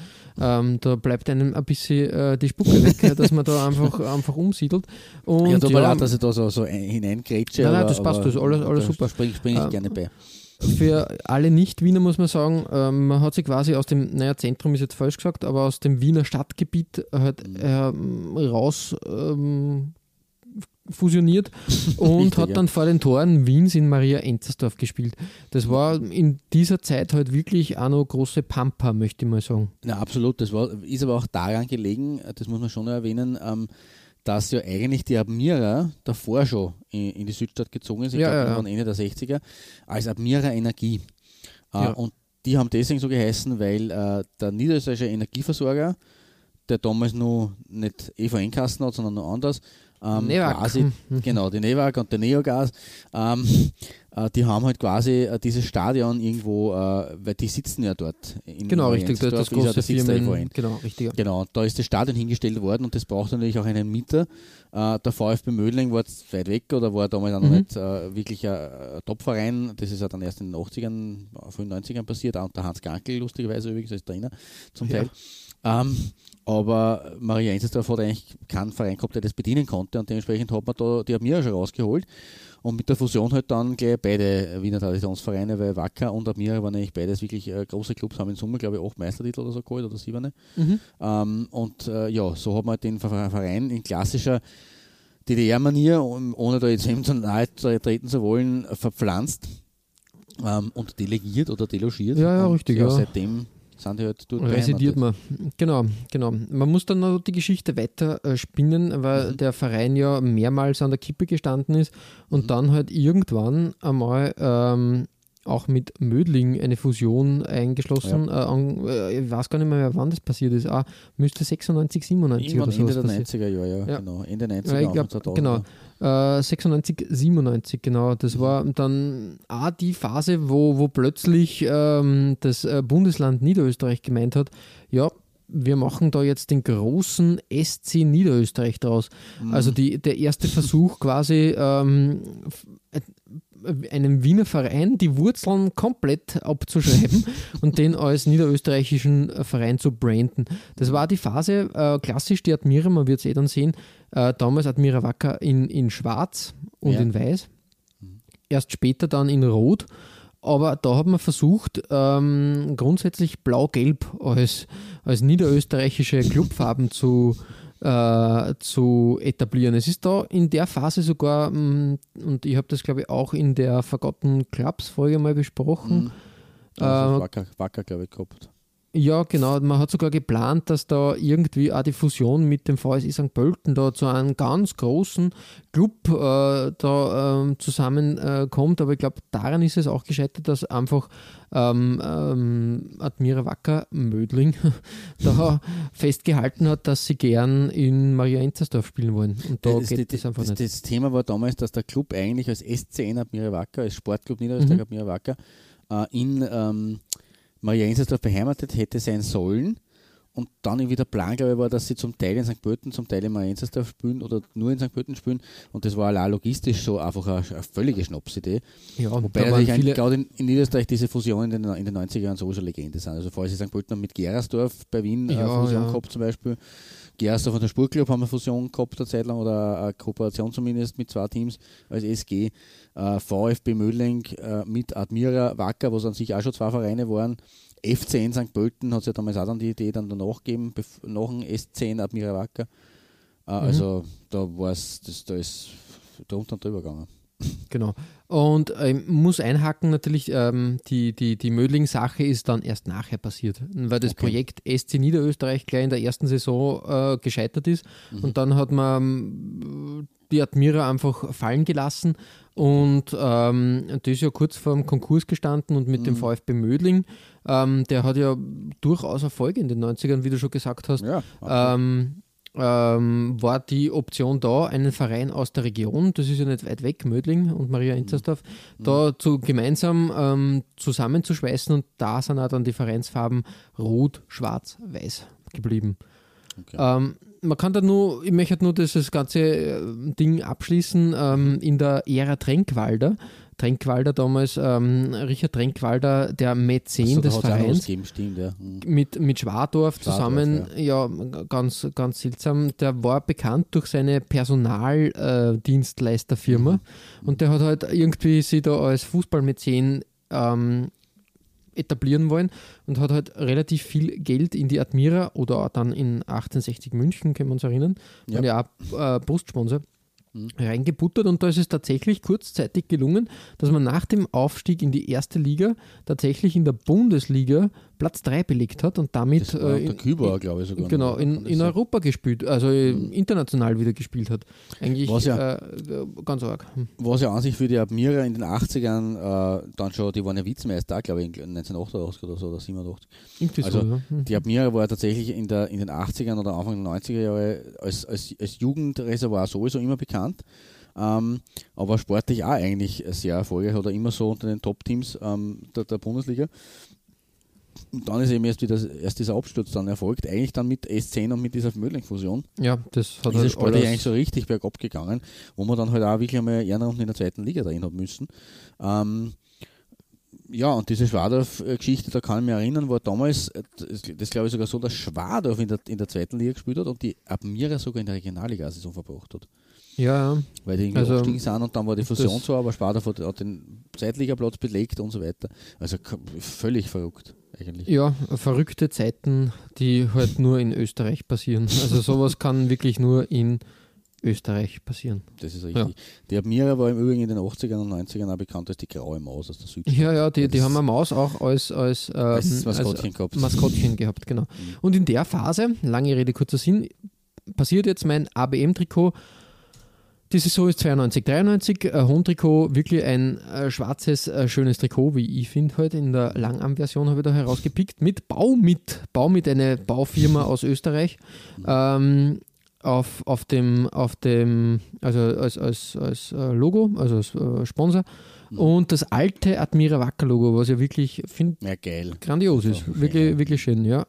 Ähm, da bleibt einem ein bisschen äh, die Spucke weg, dass man da einfach, einfach umsiedelt. Und ja, tut mir ja, leid, dass ich da so, so ein- hineingrätsche. Nein, nein, das passt, das ist alles- alles super. Spring, spring ich Ähm, gerne bei. Für alle Nicht-Wiener muss man sagen, ähm, man hat sich quasi aus dem, naja, Zentrum ist jetzt falsch gesagt, aber aus dem Wiener Stadtgebiet halt Mhm. ähm, raus ähm, fusioniert und Richtig, hat ja. dann vor den Toren Wiens in Maria Enzersdorf gespielt. Das war in dieser Zeit halt wirklich auch noch große Pampa, möchte ich mal sagen. Na, absolut. Das war, ist aber auch daran gelegen, das muss man schon erwähnen, ähm, dass ja eigentlich die Admira davor schon in, in die Südstadt gezogen ist, ich Ja, glaube ja, ja. Ende der 60er, als Admira Energie. Äh, Ja. Und die haben deswegen so geheißen, weil äh, der niederösterreichische Energieversorger, der damals noch nicht EVN-Kasten hat, sondern noch anders, ähm, quasi, Mhm. genau, die Newag und der Neogas, ähm, äh, die haben halt quasi äh, dieses Stadion irgendwo, äh, weil die sitzen ja dort. In Genau, richtig, das, das Enzersdorf, ist ja große Firmen, genau, richtig. ja. Genau, da ist das Stadion hingestellt worden und das braucht natürlich auch einen Mieter. Äh, der VfB Mödling war jetzt weit weg oder war damals auch noch Mhm. nicht äh, wirklich ein, ein Top-Verein. Das ist ja dann erst in den 80ern, frühen 90ern passiert, auch unter Hans Gankel, lustigerweise übrigens als Trainer zum Ja. Teil. Ähm, aber Maria Enzersdorf hat eigentlich keinen Verein gehabt, der das bedienen konnte und dementsprechend hat man da die Admira schon rausgeholt. Und mit der Fusion halt dann gleich beide Wiener Traditionsvereine, weil Wacker und Admira waren eigentlich beides wirklich äh, große Clubs, haben in Summe, glaube ich, acht Meistertitel oder so geholt oder siebene. Mhm. Ähm, und äh, ja, so hat man halt den Ver- Verein in klassischer DDR-Manier, ohne da jetzt eben zu nahe treten zu wollen, verpflanzt ähm, und delegiert oder delogiert. Ja, ja, und, richtig, Ja, ja. seitdem sind halt dort Residiert man. Genau, genau. Man muss dann noch die Geschichte weiter äh, spinnen, weil Mhm. der Verein ja mehrmals an der Kippe gestanden ist und Mhm. dann halt irgendwann einmal ähm, auch mit Mödling eine Fusion eingeschlossen. Äh, an, äh, ich weiß gar nicht mehr, wann das passiert ist. Ah, müsste 96, 97 Irgendwann oder Ende sowas der passiert. 90er Jahre, ja, Ja. genau. Ende 90er, Ja, glaub, 2000er. genau. Äh, 96, 97, genau. Das war dann auch die Phase, wo, wo plötzlich ähm, das äh, Bundesland Niederösterreich gemeint hat, ja, wir machen da jetzt den großen SC Niederösterreich draus. Mhm. Also die, der erste Versuch quasi ähm, äh, einem Wiener Verein die Wurzeln komplett abzuschreiben und den als niederösterreichischen Verein zu branden. Das war die Phase, äh, klassisch die Admira, man wird es eh dann sehen, äh, damals Admira Wacker in, in schwarz und Ja. in weiß, erst später dann in rot, aber da hat man versucht, ähm, grundsätzlich blau-gelb als, als niederösterreichische Clubfarben zu, äh, zu etablieren. Es ist da in der Phase sogar, mh, und ich habe das glaube ich auch in der Forgotten Clubs Folge mal besprochen, Mhm. Also Äh, Wacker, Wacker glaube ich, gehabt. Ja, genau. Man hat sogar geplant, dass da irgendwie auch die Fusion mit dem VSI St. Pölten da zu einem ganz großen Club äh, da ähm, zusammenkommt. Aber ich glaube, daran ist es auch gescheitert, dass einfach ähm, ähm, Admira Wacker Mödling da festgehalten hat, dass sie gern in Maria Enzersdorf spielen wollen. Und da das, geht das, das einfach das, nicht. das Thema war damals, dass der Club eigentlich als SCN Admira Wacker, als Sportclub Niederösterreich Mhm. Admira Wacker, äh, in ähm, Maria Enzersdorf beheimatet hätte sein sollen. Und dann irgendwie der Plan, glaube ich, war, dass sie zum Teil in St. Pölten, zum Teil in Maria Enzersdorf spielen oder nur in St. Pölten spielen. Und das war allein logistisch so einfach eine, eine völlige Schnapsidee. Ja, Wobei natürlich eigentlich gerade in, in Niederösterreich diese Fusionen in den, in den 90er Jahren sowieso Legende sind. Also vorher St. Pölten mit Gerersdorf bei Wien Ja, eine Fusion ja. gehabt zum Beispiel. Gerersdorf und der Spurclub haben eine Fusion gehabt eine Zeit lang oder eine Kooperation zumindest mit zwei Teams als SG. Äh, VfB Mödling äh, mit Admira Wacker, was an sich auch schon zwei Vereine waren. FCN St. Pölten hat es ja damals auch dann die Idee dann danach gegeben, nach dem S10 Admira Wacker. Äh, Also da war es, das, da ist drunter und drüber gegangen. Genau. Und ähm, muss einhaken natürlich, ähm, die, die, die Mödling-Sache ist dann erst nachher passiert, weil das Okay. Projekt SC Niederösterreich gleich in der ersten Saison äh, gescheitert ist. Und dann hat man die Admira einfach fallen gelassen und ähm, das ist ja kurz vor dem Konkurs gestanden und mit dem VfB Mödling, ähm, der hat ja durchaus Erfolg in den 90ern, wie du schon gesagt hast. Ja, Ähm, ähm, war die Option da, einen Verein aus der Region, das ist ja nicht weit weg, Mödling und Maria Enzersdorf, da zu, gemeinsam ähm, zusammenzuschweißen und da sind auch dann die Vereinsfarben rot, schwarz, weiß geblieben. Okay. Ähm, man kann da nur, ich möchte nur das, das ganze äh, Ding abschließen ähm, in der Ära Tränkwalder. Tränkwalder damals, ähm, Richard Tränkwalder, der Mäzen Also, da des Vereins stimmt, ja. Mhm. mit, mit Schwadorf Schwadorf, zusammen, ja, ganz, ganz seltsam. Der war bekannt durch seine Personaldienstleisterfirma und der hat halt irgendwie sich da als Fußballmäzen ähm, etablieren wollen und hat halt relativ viel Geld in die Admira oder dann in 1860 München, können wir uns erinnern, Ja. ja auch äh, Brustsponsor, Mhm. Reingebuttert und da ist es tatsächlich kurzzeitig gelungen, dass man nach dem Aufstieg in die erste Liga tatsächlich in der Bundesliga Platz 3 belegt hat und damit äh, der in, Küber, glaube ich, sogar. genau, in, in? Europa gespielt, also äh, international wieder gespielt hat. Eigentlich ja- äh, ganz arg. Hm. Was ja an sich für die Admira in den 80ern äh, dann schon, die waren ja Vizemeister, glaube ich, in 1988 oder so, oder 87. Irgendwie Also, so, ja. Hm. Die Admira war tatsächlich in, der, in den 80ern oder Anfang der 90er Jahre als, als, als Jugendreservoir sowieso immer bekannt. Ähm, aber sportlich auch eigentlich sehr erfolgreich oder immer so unter den Top-Teams ähm, der, der Bundesliga. Und dann ist eben erst, wieder, erst dieser Absturz dann erfolgt, eigentlich dann mit S10 und mit dieser Mödling-Fusion. ja, das hat es halt alles- eigentlich so richtig bergab gegangen, wo man dann halt auch wirklich einmal Ehrenamt in der zweiten Liga drin hat müssen. Ähm, ja, und diese Schwadorf-Geschichte, da kann ich mich erinnern, war damals, das, das glaube ich sogar so, dass Schwadorf in der, in der zweiten Liga gespielt hat und die Admira sogar in der Regionalliga-Saison verbracht hat. Ja, ja. Weil die irgendwie Also, aufgestiegen sind und dann war die Fusion so, aber Schwadorf hat, den Zweitligaplatz belegt und so weiter. Also völlig verrückt eigentlich. Ja, verrückte Zeiten, die halt nur in Österreich passieren. Also sowas kann wirklich nur in Österreich passieren. Das ist richtig. Die Admira war im Übrigen in den 80ern und 90ern auch bekannt als die graue Maus aus der Südstadt. Ja, ja, die, die haben eine Maus auch als, als, ähm, Als Maskottchen gehabt. Mhm. Maskottchen gehabt, genau. Und in der Phase, lange Rede, kurzer Sinn, passiert jetzt mein ABM-Trikot. Die Saison ist 92, 93. Äh, Home-Trikot, wirklich ein äh, schwarzes, äh, schönes Trikot, wie ich finde heute. In der Langarm-Version habe ich da herausgepickt. Mit Baumit. Baumit, eine Baufirma aus Österreich. Ähm, auf, auf dem, auf dem, also als, als, als äh, Logo, also als äh, Sponsor. Und das alte Admira Wacker Logo, was ja wirklich, finde Ja, geil. grandios ist. Ja. Wirklich, wirklich schön, ja.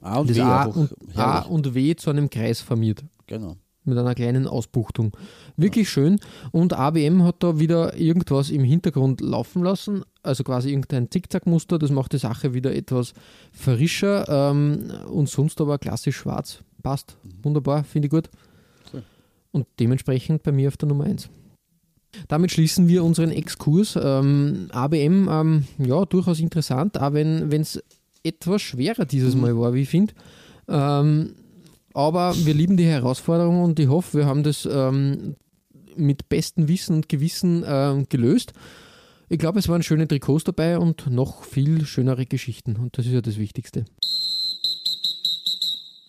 A und Das W A und, A und W zu einem Kreis formiert. Genau. Mit einer kleinen Ausbuchtung. Wirklich schön. Und ABM hat da wieder irgendwas im Hintergrund laufen lassen. Also quasi irgendein Zickzackmuster. Das macht die Sache wieder etwas frischer. Ähm, und sonst aber klassisch schwarz. Passt. Wunderbar. Finde ich gut. Cool. Und dementsprechend bei mir auf der Nummer 1. Damit schließen wir unseren Exkurs. Ähm, ABM, ähm, ja, durchaus interessant, auch wenn es etwas schwerer dieses Mal war, wie ich finde. Ähm, aber wir lieben die Herausforderung und ich hoffe, wir haben das ähm, mit bestem Wissen und Gewissen ähm, gelöst. ich glaube, es waren schöne Trikots dabei und noch viel schönere Geschichten. Und das ist ja das Wichtigste.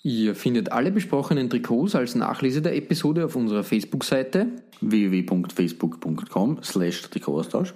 Ihr findet alle besprochenen Trikots als Nachlese der Episode auf unserer Facebook-Seite www.facebook.com slash Trikotaustausch.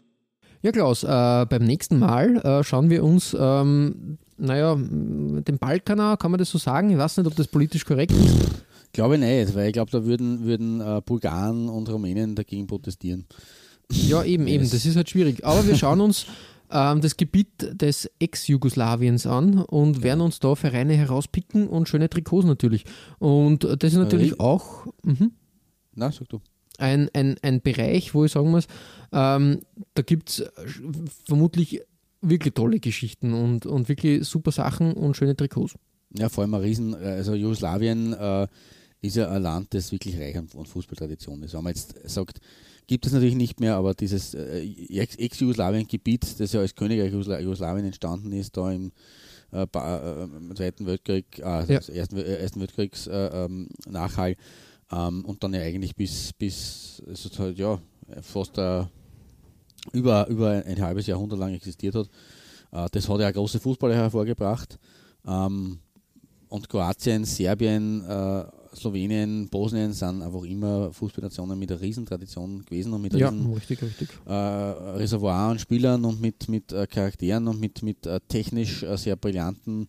Ja, Klaus, äh, beim nächsten Mal äh, schauen wir uns, ähm, naja, den Balkaner, kann man das so sagen? Ich weiß nicht, ob das politisch korrekt ist. Glaube nicht, weil ich glaube, da würden, würden äh, Bulgaren und Rumänien dagegen protestieren. Ja, eben, eben, das ist halt schwierig. Aber wir schauen uns ähm, das Gebiet des Ex-Jugoslawiens an und werden uns da Vereine herauspicken und schöne Trikots natürlich. Und das ist natürlich auch. Mhm. Na, sag du. Ein, ein, ein Bereich, wo ich sagen muss, ähm, da gibt es vermutlich wirklich tolle Geschichten und, und wirklich super Sachen und schöne Trikots. Ja, vor allem ein Riesen, also Jugoslawien äh, ist ja ein Land, das wirklich reich an Fußballtradition ist. Wenn man jetzt sagt, gibt es natürlich nicht mehr, aber dieses äh, Ex-Jugoslawien-Gebiet, das ja als Königreich Jugoslawien entstanden ist, da im äh, äh, Zweiten Weltkrieg, äh, ja. Ersten, äh, Ersten Weltkriegs äh, ähm, Nachhall ähm, und dann ja eigentlich bis, bis also halt, ja, fast über, über ein halbes Jahrhundert lang existiert hat. das hat ja große Fußballer hervorgebracht. Ähm, und Kroatien, Serbien, Slowenien, Bosnien sind einfach immer Fußballnationen mit einer Riesentradition gewesen und mit ja, riesen, richtig, richtig. Äh, Reservoir an Spielern und mit, mit äh, Charakteren und mit, mit äh, technisch äh, sehr brillanten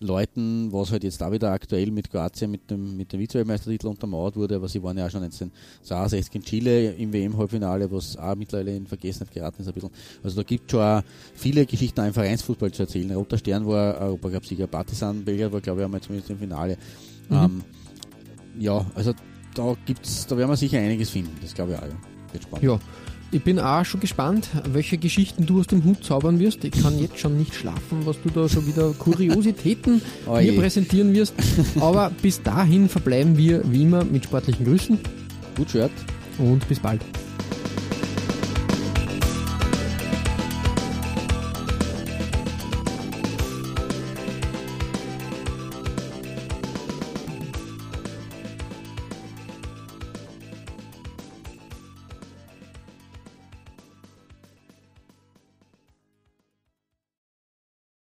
Leuten, was halt jetzt da wieder aktuell mit Kroatien mit dem, mit dem Vize-Weltmeistertitel untermauert wurde, aber sie waren ja auch schon 1962 in Chile im WM-Halbfinale, was auch mittlerweile in Vergessenheit geraten ist ein bisschen. Also da gibt es schon auch viele Geschichten auch im Vereinsfußball zu erzählen. Roter Stern war Europacup-Sieger, Partisan Belgrad war glaube ich einmal zumindest im Finale. Mhm. Ähm, ja, also da gibt's, da werden wir sicher einiges finden. Das glaube ich auch. Ja. Wird spannend. Ja. Ich bin auch schon gespannt, welche Geschichten du aus dem Hut zaubern wirst. Ich kann jetzt schon nicht schlafen, was du da schon wieder Kuriositäten oh mir präsentieren wirst. Aber bis dahin verbleiben wir wie immer mit sportlichen Grüßen. Gut Shirt. Und bis bald.